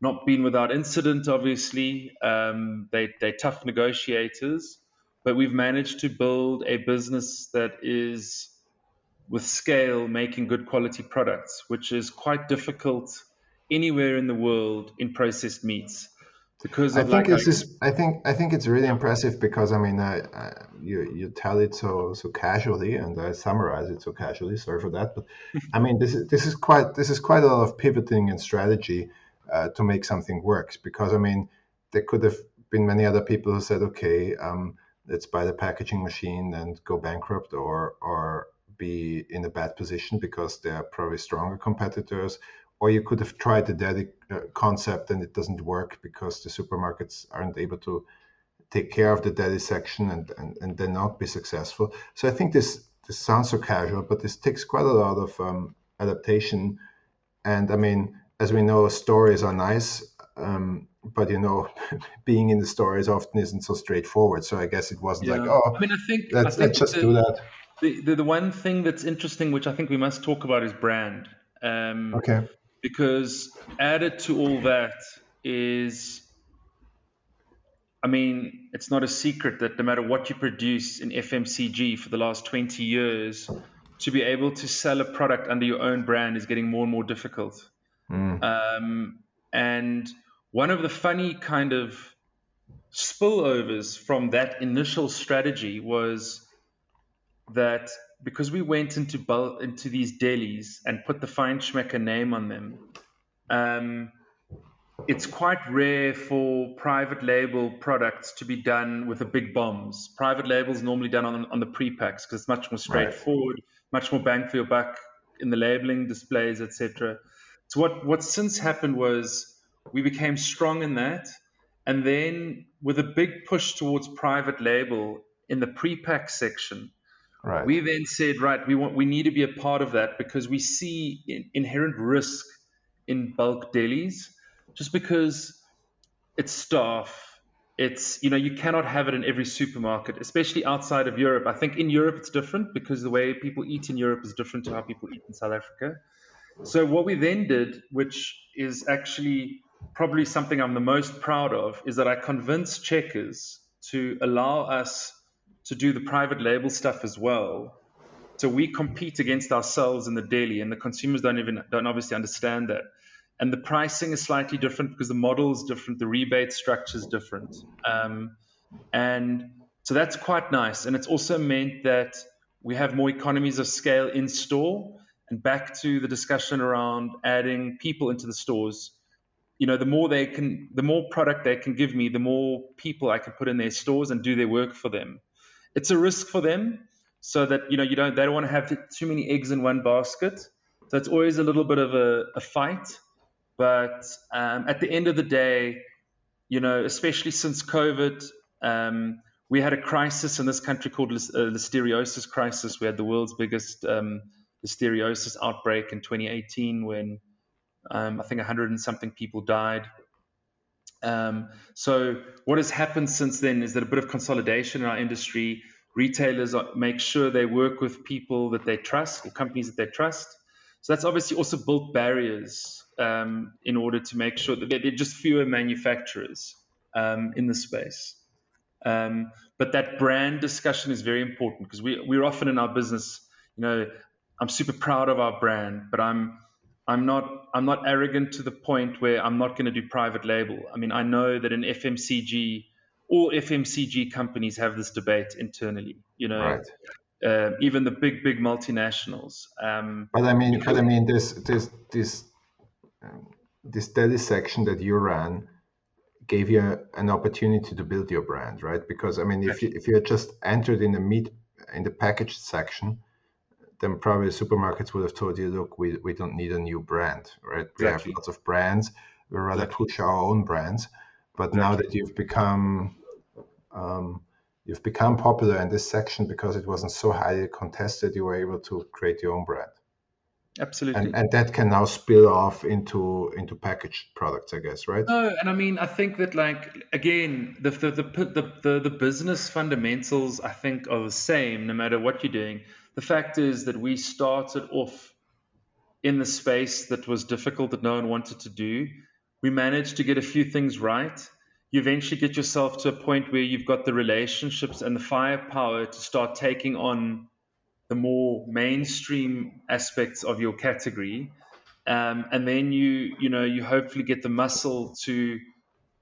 Not been without incident, obviously. Um, they, they're tough negotiators, but we've managed to build a business that is with scale making good quality products, which is quite difficult anywhere in the world in processed meats. Because I think like, this is, I think I think it's really impressive because I mean I, I, you you tell it so so casually and I summarize it so casually. Sorry for that, but I mean this is this is quite this is quite a lot of pivoting and strategy uh, to make something work. Because I mean there could have been many other people who said, okay, um, let's buy the packaging machine and go bankrupt, or or be in a bad position because they are probably stronger competitors. Or you could have tried the daddy uh, concept and it doesn't work because the supermarkets aren't able to take care of the daddy section and, and, and then not be successful. So I think this, this sounds so casual, but this takes quite a lot of um, adaptation. And I mean, as we know, stories are nice, um, but you know, being in the stories often isn't so straightforward. So I guess it wasn't yeah. like, oh, I mean, I think let's, I think let's just the, do that. The, the, the one thing that's interesting, which I think we must talk about, is brand. Um, okay. Because added to all that is, I mean, it's not a secret that no matter what you produce in FMCG for the last 20 years, to be able to sell a product under your own brand is getting more and more difficult. Mm. Um, and one of the funny kind of spillovers from that initial strategy was that because we went into bulk, into these delis and put the Feinschmecker name on them, um, it's quite rare for private label products to be done with the big bombs. Private labels normally done on, on the pre-packs because it's much more straightforward, right. much more bang for your buck in the labeling, displays, etc. So what what since happened was we became strong in that, and then with a big push towards private label in the pre-pack section Right. We then said, right, we want we need to be a part of that because we see in, inherent risk in bulk delis, just because it's staff. It's you know you cannot have it in every supermarket, especially outside of Europe. I think in Europe it's different because the way people eat in Europe is different to how people eat in South Africa. So what we then did, which is actually probably something I'm the most proud of, is that I convinced Checkers to allow us to do the private label stuff as well. So we compete against ourselves in the deli, and the consumers don't even don't obviously understand that. And the pricing is slightly different because the model is different, the rebate structure is different, um, and so that's quite nice. And it's also meant that we have more economies of scale in store. And back to the discussion around adding people into the stores, you know, the more they can, the more product they can give me, the more people I can put in their stores and do their work for them it's a risk for them so that you know you don't they don't want to have too many eggs in one basket. So it's always a little bit of a, a fight. But um, at the end of the day you know especially since covid um, we had a crisis in this country called uh, listeriosis crisis. We had the world's biggest um, listeriosis outbreak in 2018 when um, i think 100 and something people died um, so what has happened since then is that a bit of consolidation in our industry. Retailers make sure they work with people that they trust or companies that they trust. So that's obviously also built barriers um, in order to make sure that there are just fewer manufacturers um, in the space. Um, but that brand discussion is very important because we, we're often in our business, you know, I'm super proud of our brand, but I'm I'm not I'm not arrogant to the point where I'm not going to do private label. I mean, I know that in FMCG, all FMCG companies have this debate internally. You know, right. uh, even the big big multinationals. Um, but I mean, but I mean, this this this um, this deli section that you ran gave you an opportunity to build your brand, right? Because I mean, if you if you just entered in the meat in the packaged section, then probably supermarkets would have told you, look, we, we don't need a new brand, right? We exactly. have lots of brands. We rather exactly. push our own brands. But exactly. now that you've become um, you've become popular in this section because it wasn't so highly contested, you were able to create your own brand. Absolutely. And, and that can now spill off into into packaged products, I guess, right? No, and I mean, I think that like again, the the the the, the, the business fundamentals I think are the same no matter what you're doing. The fact is that we started off in the space that was difficult that no one wanted to do. We managed to get a few things right. You eventually get yourself to a point where you've got the relationships and the firepower to start taking on the more mainstream aspects of your category. Um, and then you, you know, you hopefully get the muscle to,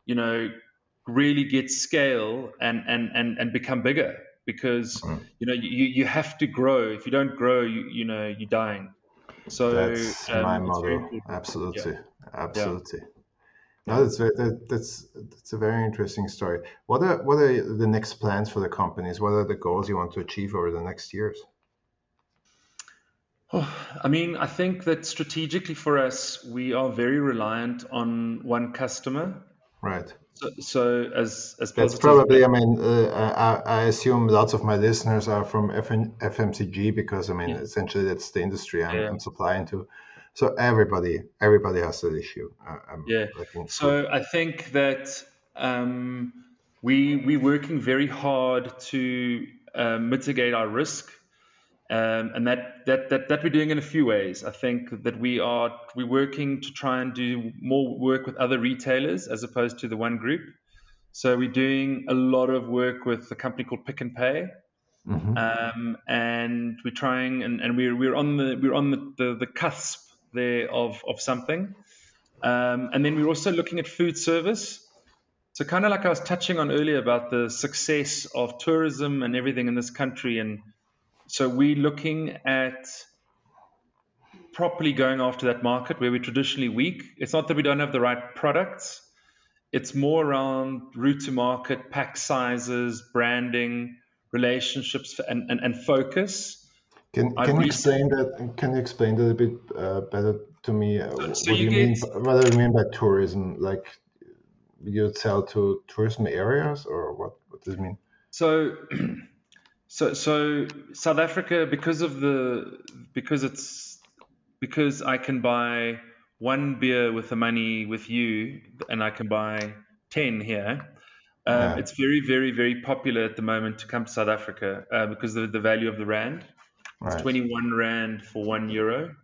you know, really get scale and, and, and, and become bigger because mm. you know you, you have to grow. If you don't grow, you you know you're dying. So that's um, my model. Absolutely, yeah. absolutely. Yeah. No, that's very, that, that's that's a very interesting story. What are what are the next plans for the companies? What are the goals you want to achieve over the next years? Oh, I mean, I think that strategically for us, we are very reliant on one customer. Right. So, so as as that's probably. I mean, uh, I, I, assume lots of my listeners are from FN, FMCG because I mean, yeah. essentially that's the industry I'm, yeah. I'm, supplying to. So everybody, everybody has that issue. I'm yeah. So I think that um, we we're working very hard to uh, mitigate our risk um, and that, that, that, that we're doing in a few ways. I think that we are we're working to try and do more work with other retailers as opposed to the one group. So we're doing a lot of work with a company called Pick n Pay, mm-hmm. um, and we're trying and, and we're we're on the we're on the, the, the cusp there of of something. Um, and then we're also looking at food service. So kind of like I was touching on earlier about the success of tourism and everything in this country and so we're looking at properly going after that market where we're traditionally weak. It's not that we don't have the right products. It's more around route to market, pack sizes, branding, relationships, and, and, and focus. Can, can you explain that? Can you explain that a bit uh, better to me? So what do you, mean? What do you mean by tourism? Like you sell to tourism areas, or what? What does it mean? So So, so South Africa, because of the, because it's, because I can buy one beer with the money with you, and I can buy ten here. Um, yeah. It's very, very, very popular at the moment to come to South Africa uh, because of the value of the rand. Right. It's 21 rand for one euro.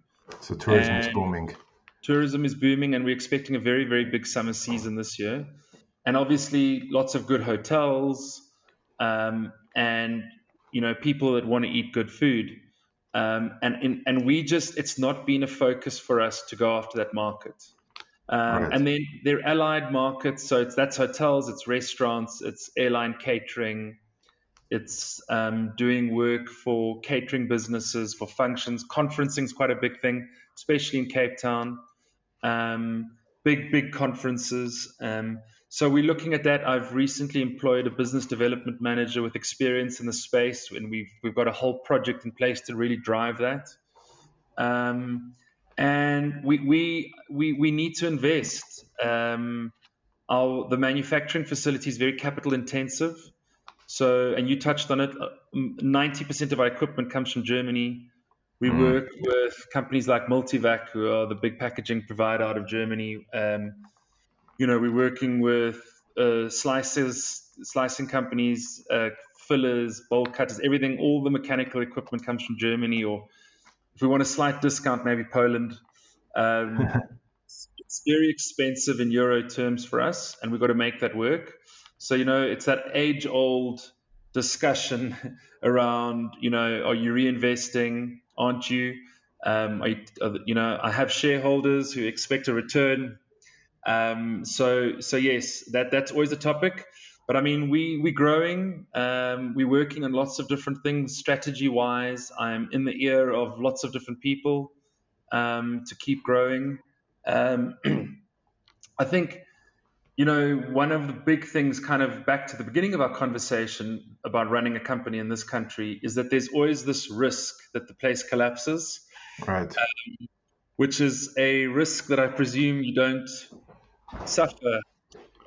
So tourism and is booming. Tourism is booming, and we're expecting a very, very big summer season this year. And obviously, lots of good hotels. Um, and you know, people that want to eat good food. Um, and, and, and we just, it's not been a focus for us to go after that market. Um, right. And then there are allied markets. So it's, that's hotels, it's restaurants, it's airline catering, it's um, doing work for catering businesses, for functions. Conferencing is quite a big thing, especially in Cape Town. Um, big, big conferences. Um, so we're looking at that. I've recently employed a business development manager with experience in the space, and we've we've got a whole project in place to really drive that. Um, and we we we we need to invest. Um, our the manufacturing facility is very capital intensive. So, and you touched on it. Uh, ninety percent of our equipment comes from Germany. We mm. work with companies like Multivac, who are the big packaging provider out of Germany. Um, you know, we're working with uh, slices, slicing companies, uh, fillers, bowl cutters, everything. All the mechanical equipment comes from Germany, or if we want a slight discount, maybe Poland. Um, it's very expensive in euro terms for us, and we've got to make that work. So you know, it's that age-old discussion around, you know, are you reinvesting? Aren't you? Um, you, you know, I have shareholders who expect a return um, so so yes, that that's always a topic. but I mean, we we're growing. Um, we're working on lots of different things strategy wise. I'm in the ear of lots of different people um, to keep growing. Um, I think you know, one of the big things, kind of back to the beginning of our conversation about running a company in this country, is that there's always this risk that the place collapses. Right. Um, which is a risk that I presume you don't suffer.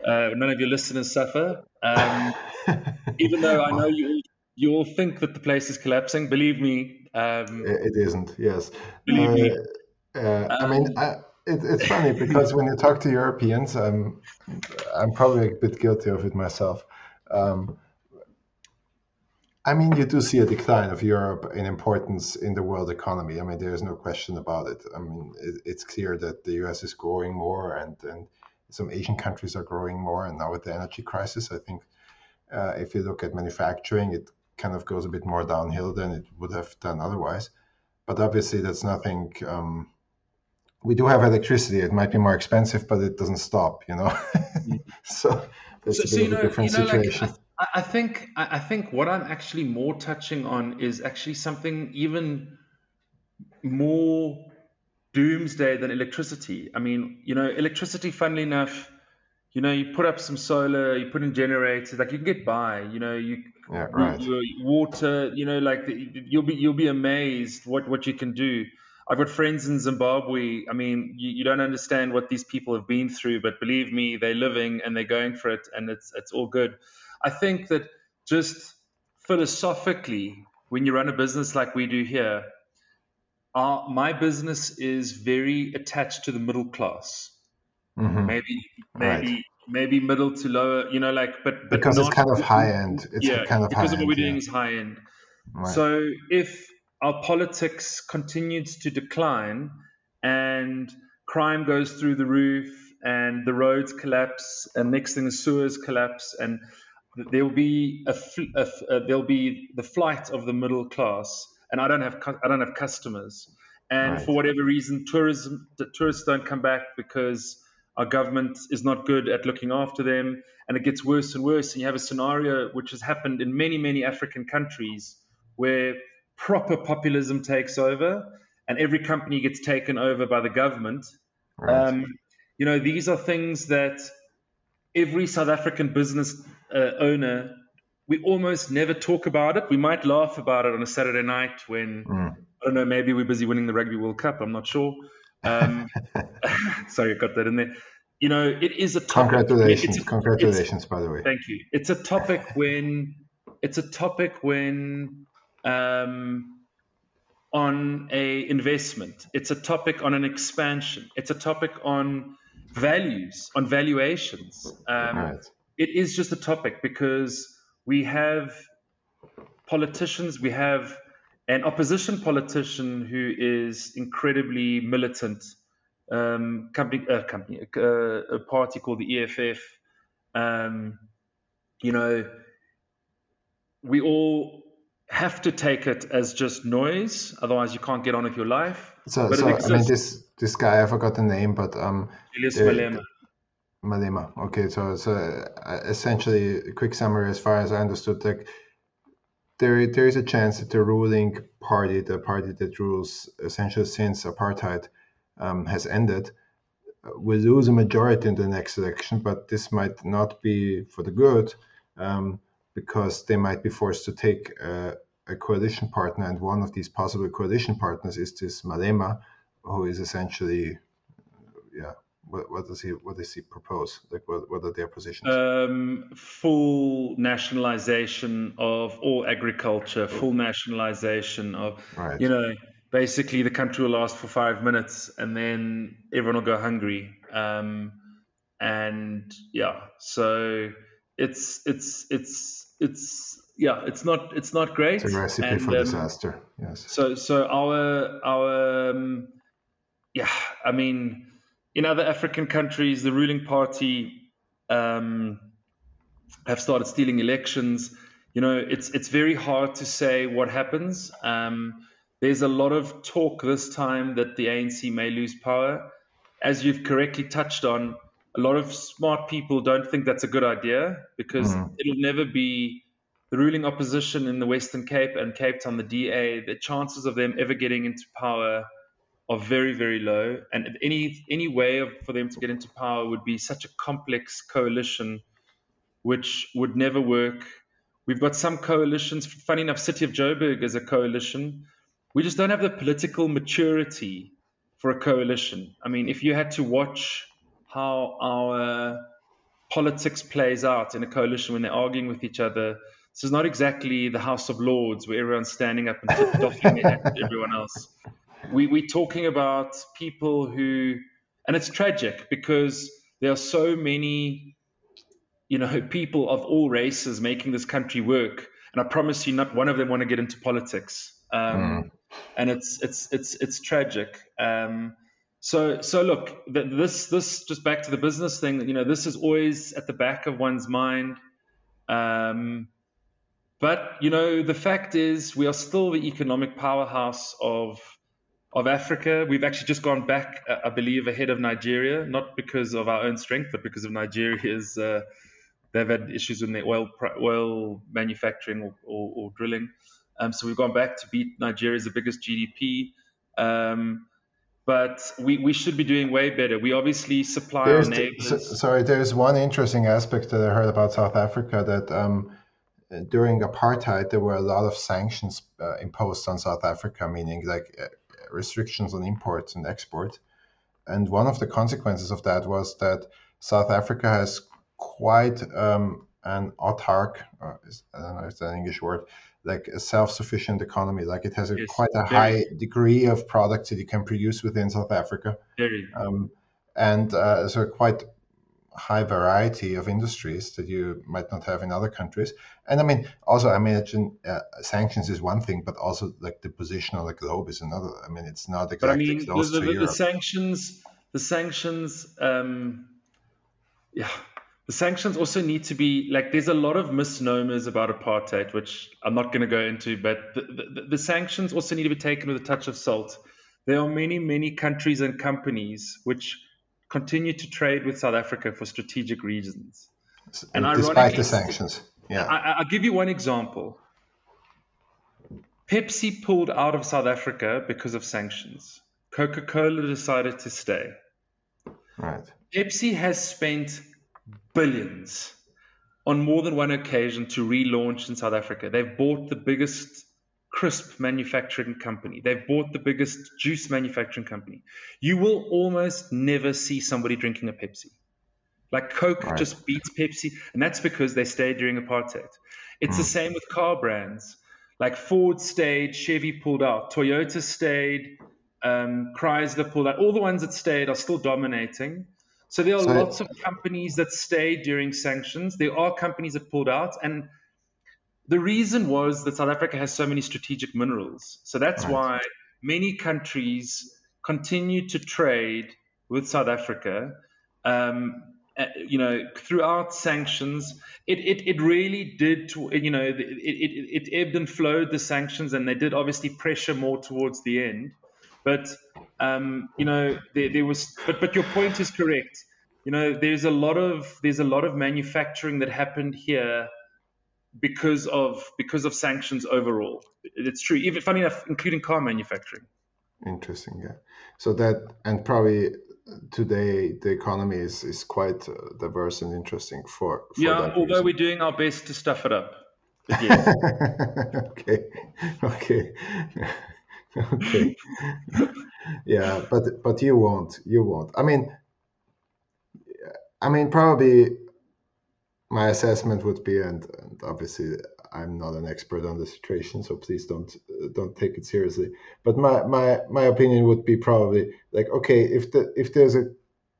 Uh, none of your listeners suffer. Um, even though I know you, you all think that the place is collapsing. Believe me. Um, it isn't, yes. Believe uh, me. Uh, I mean, I, it, it's funny because when you talk to Europeans, I'm I'm probably a bit guilty of it myself. Um, I mean, you do see a decline of Europe in importance in the world economy. I mean, there is no question about it. I mean, it, it's clear that the U.S. is growing more, and and some Asian countries are growing more. And now with the energy crisis, I think uh, if you look at manufacturing, it kind of goes a bit more downhill than it would have done otherwise. But obviously, that's nothing. Um, we do have electricity. It might be more expensive, but it doesn't stop, you know. Mm-hmm. so it's so, a bit so, of a know, different you know, situation. Like, I, I think I think what I'm actually more touching on is actually something even more doomsday than electricity. I mean, you know, electricity, funnily enough, you know, you put up some solar, you put in generators, like you can get by. You know, you, yeah, right. you, you water, you know, like the, you'll be you'll be amazed what what you can do. I've got friends in Zimbabwe. I mean, you, you, don't understand what these people have been through, but believe me, they're living and they're going for it, and it's it's all good. I think that just philosophically, when you run a business like we do here, our, my business is very attached to the middle class. Mm-hmm. Maybe maybe right. maybe middle to lower, you know, like but, but because it's kind of high end. It's yeah, kind of because of what we're doing yeah. is high end. Right. So if our politics continues to decline and crime goes through the roof and the roads collapse and next thing the sewers collapse and there'll be a, a, a, there'll be the flight of the middle class and I don't have I don't have customers and right. for whatever reason tourism the tourists don't come back because our government is not good at looking after them and it gets worse and worse and you have a scenario which has happened in many many African countries where proper populism takes over and every company gets taken over by the government. Right. Um, you know, these are things that every South African business uh, owner, we almost never talk about it. We might laugh about it on a Saturday night when, mm. I don't know, maybe we're busy winning the Rugby World Cup. I'm not sure. Um, sorry, I got that in there. You know, it is a topic. Congratulations, a, congratulations, by the way. Thank you. It's a topic when it's a topic when um, on a investment. It's a topic on an expansion. It's a topic on values, on valuations. Um, right. It is just a topic because we have politicians, we have an opposition politician who is incredibly militant. Um, company, uh, company, uh, a party called the EFF. Um, you know, we all have to take it as just noise, otherwise you can't get on with your life. So, so I mean, this this guy, I forgot the name, but um, Julius Malema. Malema. Okay, so so uh, essentially, a quick summary, as far as I understood, like there there is a chance that the ruling party, the party that rules essentially since apartheid um, has ended, will lose a majority in the next election, but this might not be for the good. Um, because they might be forced to take a, a coalition partner, and one of these possible coalition partners is this Malema, who is essentially, yeah. What, what, does he what does he propose? Like what, what are their positions? Um, full nationalization of all agriculture, full nationalization of right. you know basically the country will last for five minutes and then everyone will go hungry. Um, and yeah, so it's it's it's it's yeah, it's not it's not great. It's a recipe and, for um, disaster. Yes. So so our our um, yeah, I mean, in other African countries, the ruling party um, have started stealing elections. You know, it's it's very hard to say what happens. Um, there's a lot of talk this time that the ANC may lose power. As you've correctly touched on, a lot of smart people don't think that's a good idea because mm. it'll never be the ruling opposition in the Western Cape and Cape Town, the DA. The chances of them ever getting into power are very, very low. And any any way of, for them to get into power would be such a complex coalition, which would never work. We've got some coalitions. Funny enough, City of Joburg is a coalition. We just don't have the political maturity for a coalition. I mean, if you had to watch how our politics plays out in a coalition when they're arguing with each other, this is not exactly the House of Lords where everyone's standing up and doffing at everyone else. We, we're talking about people who, and it's tragic because there are so many, you know, people of all races making this country work. And I promise you, not one of them want to get into politics. Um, mm and it's it's it's it's tragic. Um, so so look, this this just back to the business thing. You know, this is always at the back of one's mind. Um, but you know, the fact is, we are still the economic powerhouse of of Africa. We've actually just gone back, uh, I believe, ahead of Nigeria, not because of our own strength, but because of Nigeria's. Uh, they've had issues with their oil oil manufacturing or, or, or drilling. Um, so we've gone back to beat Nigeria as the biggest GDP. Um, but we, we should be doing way better. We obviously supply there's our neighbors. The, sorry, there's one interesting aspect that I heard about South Africa that um, during apartheid there were a lot of sanctions uh, imposed on South Africa, meaning like uh, restrictions on imports and export. And one of the consequences of that was that South Africa has quite um, an autark, uh, I don't know if it's an English word, like a self-sufficient economy. Like it has a, yes, quite a high degree of products that you can produce within South Africa, um, and uh, so quite high variety of industries that you might not have in other countries. And I mean, also I imagine uh, sanctions is one thing, but also like the position on the globe is another. I mean, it's not exactly but I mean, close the, the, to the sanctions, the sanctions, um, yeah the sanctions also need to be like there's a lot of misnomers about apartheid which i'm not going to go into but the, the, the, sanctions also need to be taken with a touch of salt. There are many many countries and companies which continue to trade with south africa for strategic reasons. And despite the sanctions yeah. I, i'll give you one example. Pepsi pulled out of south africa because of sanctions. Coca-cola decided to stay. Right. Pepsi has spent billions on more than one occasion to relaunch in South Africa. They've bought the biggest crisp manufacturing company. They've bought the biggest juice manufacturing company. You will almost never see somebody drinking a Pepsi. Like Coke right. just beats Pepsi, and that's because they stayed during apartheid. It's mm. the same with car brands. Like Ford stayed, Chevy pulled out, Toyota stayed, um, Chrysler pulled out. All the ones that stayed are still dominating. So there are so, lots of companies that stayed during sanctions. There are companies that pulled out, and the reason was that South Africa has so many strategic minerals. So that's right. why many countries continue to trade with South Africa. Um, uh, you know, throughout sanctions, it, it, it really did, you know, it, it, it ebbed and flowed the sanctions, and they did obviously pressure more towards the end. But um, you know, there, there was, but but your point is correct. You know, there's a lot of there's a lot of manufacturing that happened here because of because of sanctions overall. It's true, even funny enough, including car manufacturing. Interesting, yeah. So that and probably today the economy is is quite uh, diverse and interesting for, for yeah. although reason. we're doing our best to stuff it up. Yes. okay. Okay. Okay. yeah, but but you won't. You won't. I mean, I mean, probably my assessment would be, and, and obviously I'm not an expert on the situation, so please don't don't take it seriously. But my my my opinion would be probably like, okay, if the if there's a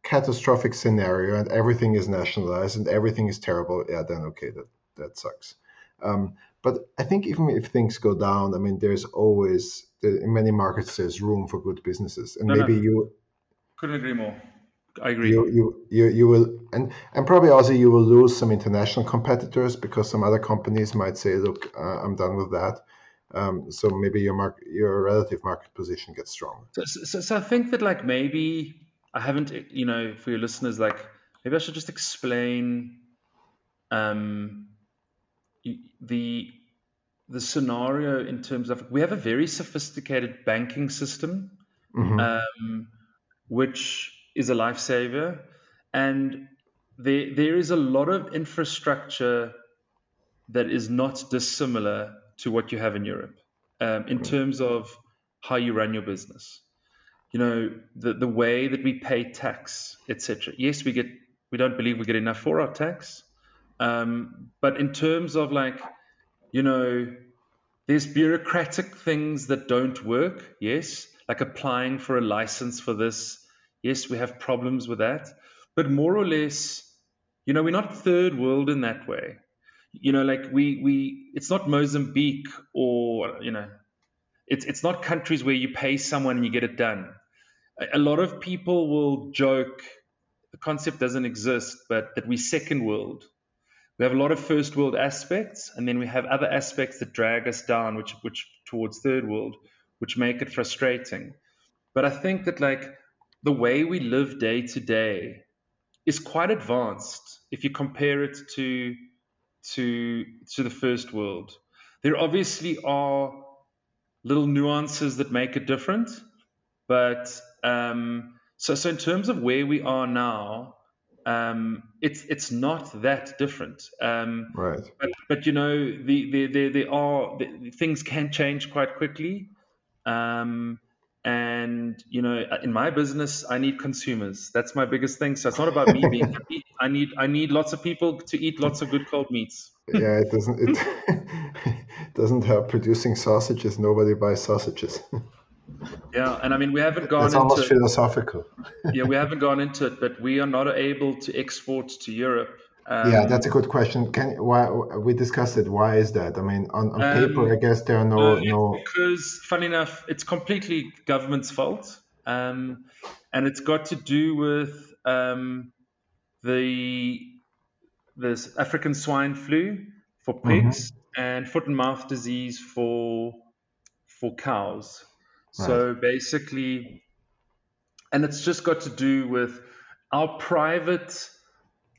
catastrophic scenario and everything is nationalized and everything is terrible, yeah, then okay, that that sucks. Um, but I think even if things go down, I mean, there's always in many markets there's room for good businesses, and no, maybe no. you couldn't agree more. I agree. You, you, you, you will, and, and probably also you will lose some international competitors because some other companies might say, look, uh, I'm done with that. Um, so maybe your market, your relative market position gets stronger. So, so, so I think that like maybe I haven't, you know, for your listeners, like maybe I should just explain um, the the scenario in terms of we have a very sophisticated banking system, mm-hmm. um, which is a lifesaver, and there there is a lot of infrastructure that is not dissimilar to what you have in Europe um, in terms of how you run your business. You know, the, the way that we pay tax, etc. Yes, we get we don't believe we get enough for our tax. Um, but in terms of like, you know, there's bureaucratic things that don't work, yes, like applying for a license for this. Yes, we have problems with that. But more or less, you know, we're not third world in that way you know, like we we it's not Mozambique or you know, it's it's not countries where you pay someone and you get it done. A, a lot of people will joke the concept doesn't exist, but that we second world. We have a lot of first world aspects, and then we have other aspects that drag us down, which which towards third world, which make it frustrating. But I think that like the way we live day to day is quite advanced if you compare it to to to the first world. There obviously are little nuances that make it different, but um, so so in terms of where we are now, um, it's it's not that different. Um, right. But, but you know the, the, the, there are the, things can change quite quickly. Um, and you know in my business i need consumers that's my biggest thing so it's not about me being happy i need i need lots of people to eat lots of good cold meats yeah it doesn't it doesn't help producing sausages nobody buys sausages yeah and i mean we haven't gone it's into almost philosophical yeah we haven't gone into it but we are not able to export to europe um, yeah, that's a good question. Can why we discussed it? Why is that? I mean, on, on um, paper, I guess there are no uh, no. Because, funny enough, it's completely government's fault, um, and it's got to do with um, the this African swine flu for mm-hmm. pigs mm-hmm. and foot and mouth disease for for cows. Right. So basically, and it's just got to do with our private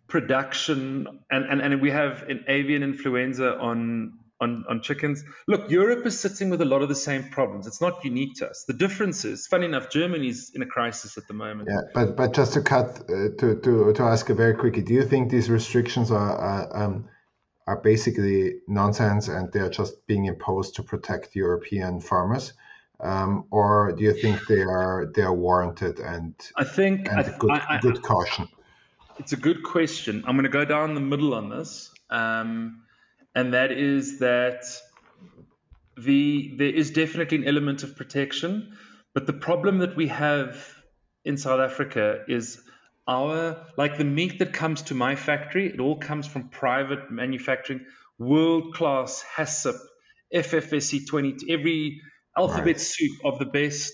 production and, and, and we have an avian influenza on, on on chickens. Look, Europe is sitting with a lot of the same problems. It's not unique to us. The difference is, funny enough, Germany's in a crisis at the moment. Yeah, but but just to cut uh, to to to ask a very quickly, do you think these restrictions are are, um, are basically nonsense and they are just being imposed to protect European farmers? Um, or do you think they are they are warranted and I think and I, good I, good caution? it's a good question. I'm going to go down the middle on this, um, and that is that the there is definitely an element of protection, but the problem that we have in South Africa is our like the meat that comes to my factory. It all comes from private manufacturing, world class HACCP, FSSC 20, every alphabet right. soup of the best.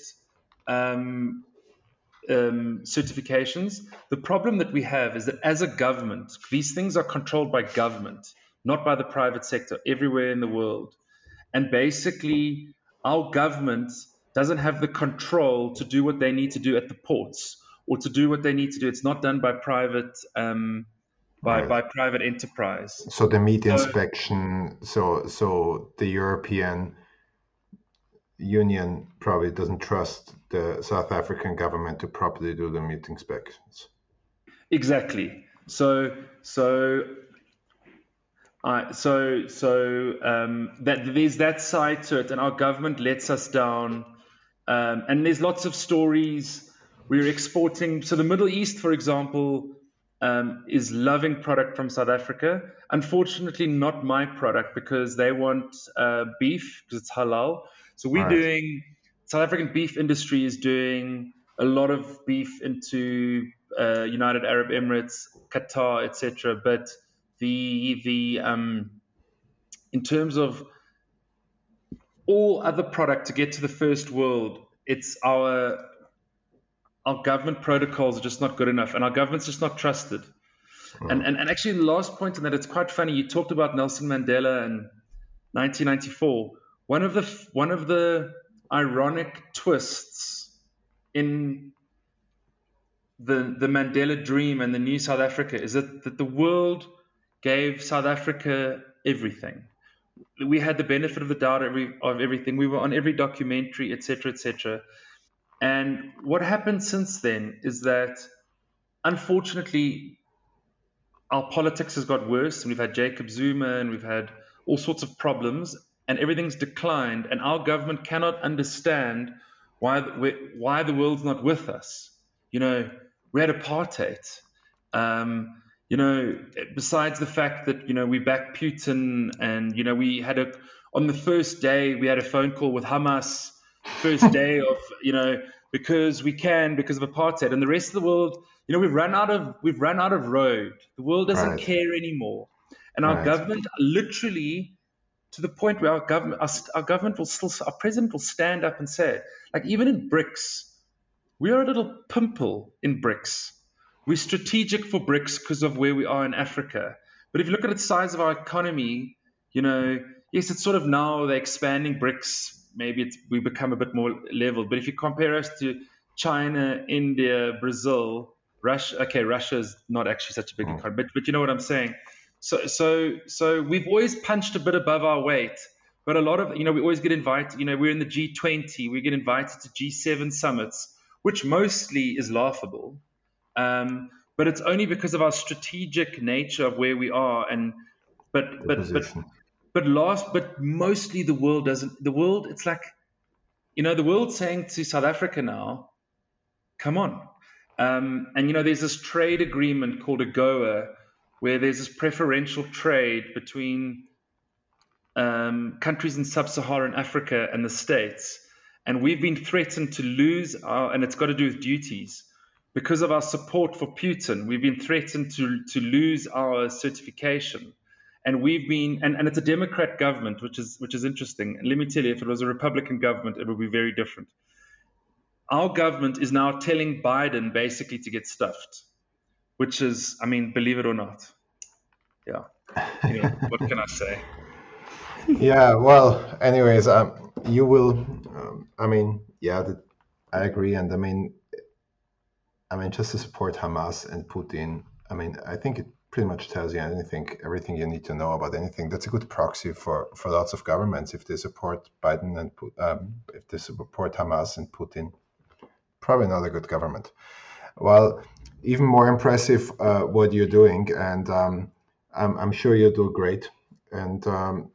Um, um, certifications. The problem that we have is that as a government, these things are controlled by government, not by the private sector, everywhere in the world. And basically, our government doesn't have the control to do what they need to do at the ports or to do what they need to do. It's not done by private. Um, by, right. by private enterprise. So the meat so, inspection, so so the European Union probably doesn't trust the South African government to properly do the meat inspections. Exactly. So so uh, so so um, that there's that side to it, and our government lets us down. Um, and there's lots of stories. We're exporting. So the Middle East, for example, um, is loving product from South Africa. Unfortunately, not my product because they want uh, beef because it's halal. So we're right. doing South African beef industry is doing a lot of beef into uh, United Arab Emirates, Qatar, etc. But the the um, in terms of all other product to get to the first world, it's our our government protocols are just not good enough, and our government's just not trusted. Hmm. And, and and actually, the last point in that it's quite funny. You talked about Nelson Mandela and 1994. One of the one of the ironic twists in the the Mandela dream and the new South Africa is that, that the world gave South Africa everything. We had the benefit of the doubt every, of everything. We were on every documentary, etc., etc. And what happened since then is that, unfortunately, our politics has got worse, and we've had Jacob Zuma, and we've had all sorts of problems, and everything's declined, and our government cannot understand why why the world's not with us. You know, we had apartheid. Um, you know, besides the fact that you know we backed Putin, and you know we had a on the first day we had a phone call with Hamas, first day of you know because we can because of apartheid, and the rest of the world, you know, we've run out of we've run out of road. The world doesn't right. care anymore, and our right. government literally to the point where our government our, our government will still our president will stand up and say like even in BRICS we are a little pimple in BRICS. We're strategic for BRICS because of where we are in Africa. But if you look at the size of our economy, you know, yes, it's sort of now they're expanding BRICS. Maybe it's we become a bit more level. But if you compare us to China, India, Brazil, Russia, okay, Russia is not actually such a big mm. economy, but but you know what I'm saying. So so so we've always punched a bit above our weight. But a lot of you know we always get invited. You know we're in the G20. We get invited to G7 summits which mostly is laughable. Um, but it's only because of our strategic nature of where we are and but the but position. but but last but mostly the world doesn't the world it's like you know the world's saying to South Africa now come on um, and you know there's this trade agreement called AGOA where there's this preferential trade between um, countries in sub-Saharan Africa and the states and we've been threatened to lose our, and it's got to do with duties. Because of our support for Putin, we've been threatened to, to lose our certification. And we've been, and, and it's a Democrat government, which is, which is interesting. And let me tell you, if it was a Republican government, it would be very different. Our government is now telling Biden basically to get stuffed, which is, I mean, believe it or not. Yeah. You know, what can I say? Yeah, well, anyways, um, you will um, i mean yeah the, i agree and i mean i mean just to support hamas and putin i mean i think it pretty much tells you anything everything you need to know about anything that's a good proxy for for lots of governments if they support biden and um, if they support hamas and putin probably not a good government well even more impressive uh, what you're doing and um, I'm, I'm, sure you do great and um,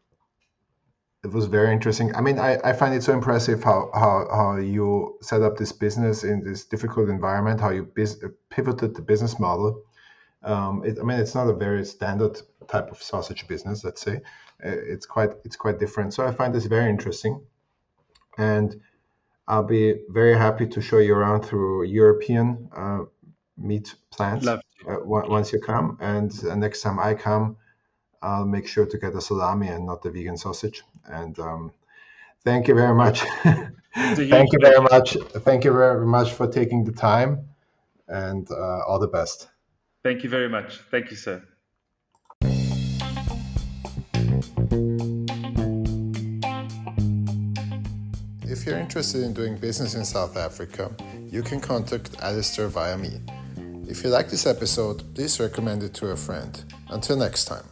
it was very interesting. I mean, I, I find it so impressive how, how, how you set up this business in this difficult environment, how you pivoted the business model. Um, it, I mean, it's not a very standard type of sausage business, let's say. Uh, it's quite it's quite different. So I find this very interesting, and I'll be very happy to show you around through European uh, meat plants uh, once you come. And uh, next time I come, I'll make sure to get a salami and not the vegan sausage. And um, thank you very much. thank you very much. Thank you very much for taking the time and uh, all the best. Thank you very much. Thank you, sir. If you're interested in doing business in South Africa, you can contact Alistair via me. If you like this episode, please recommend it to a friend. Until next time.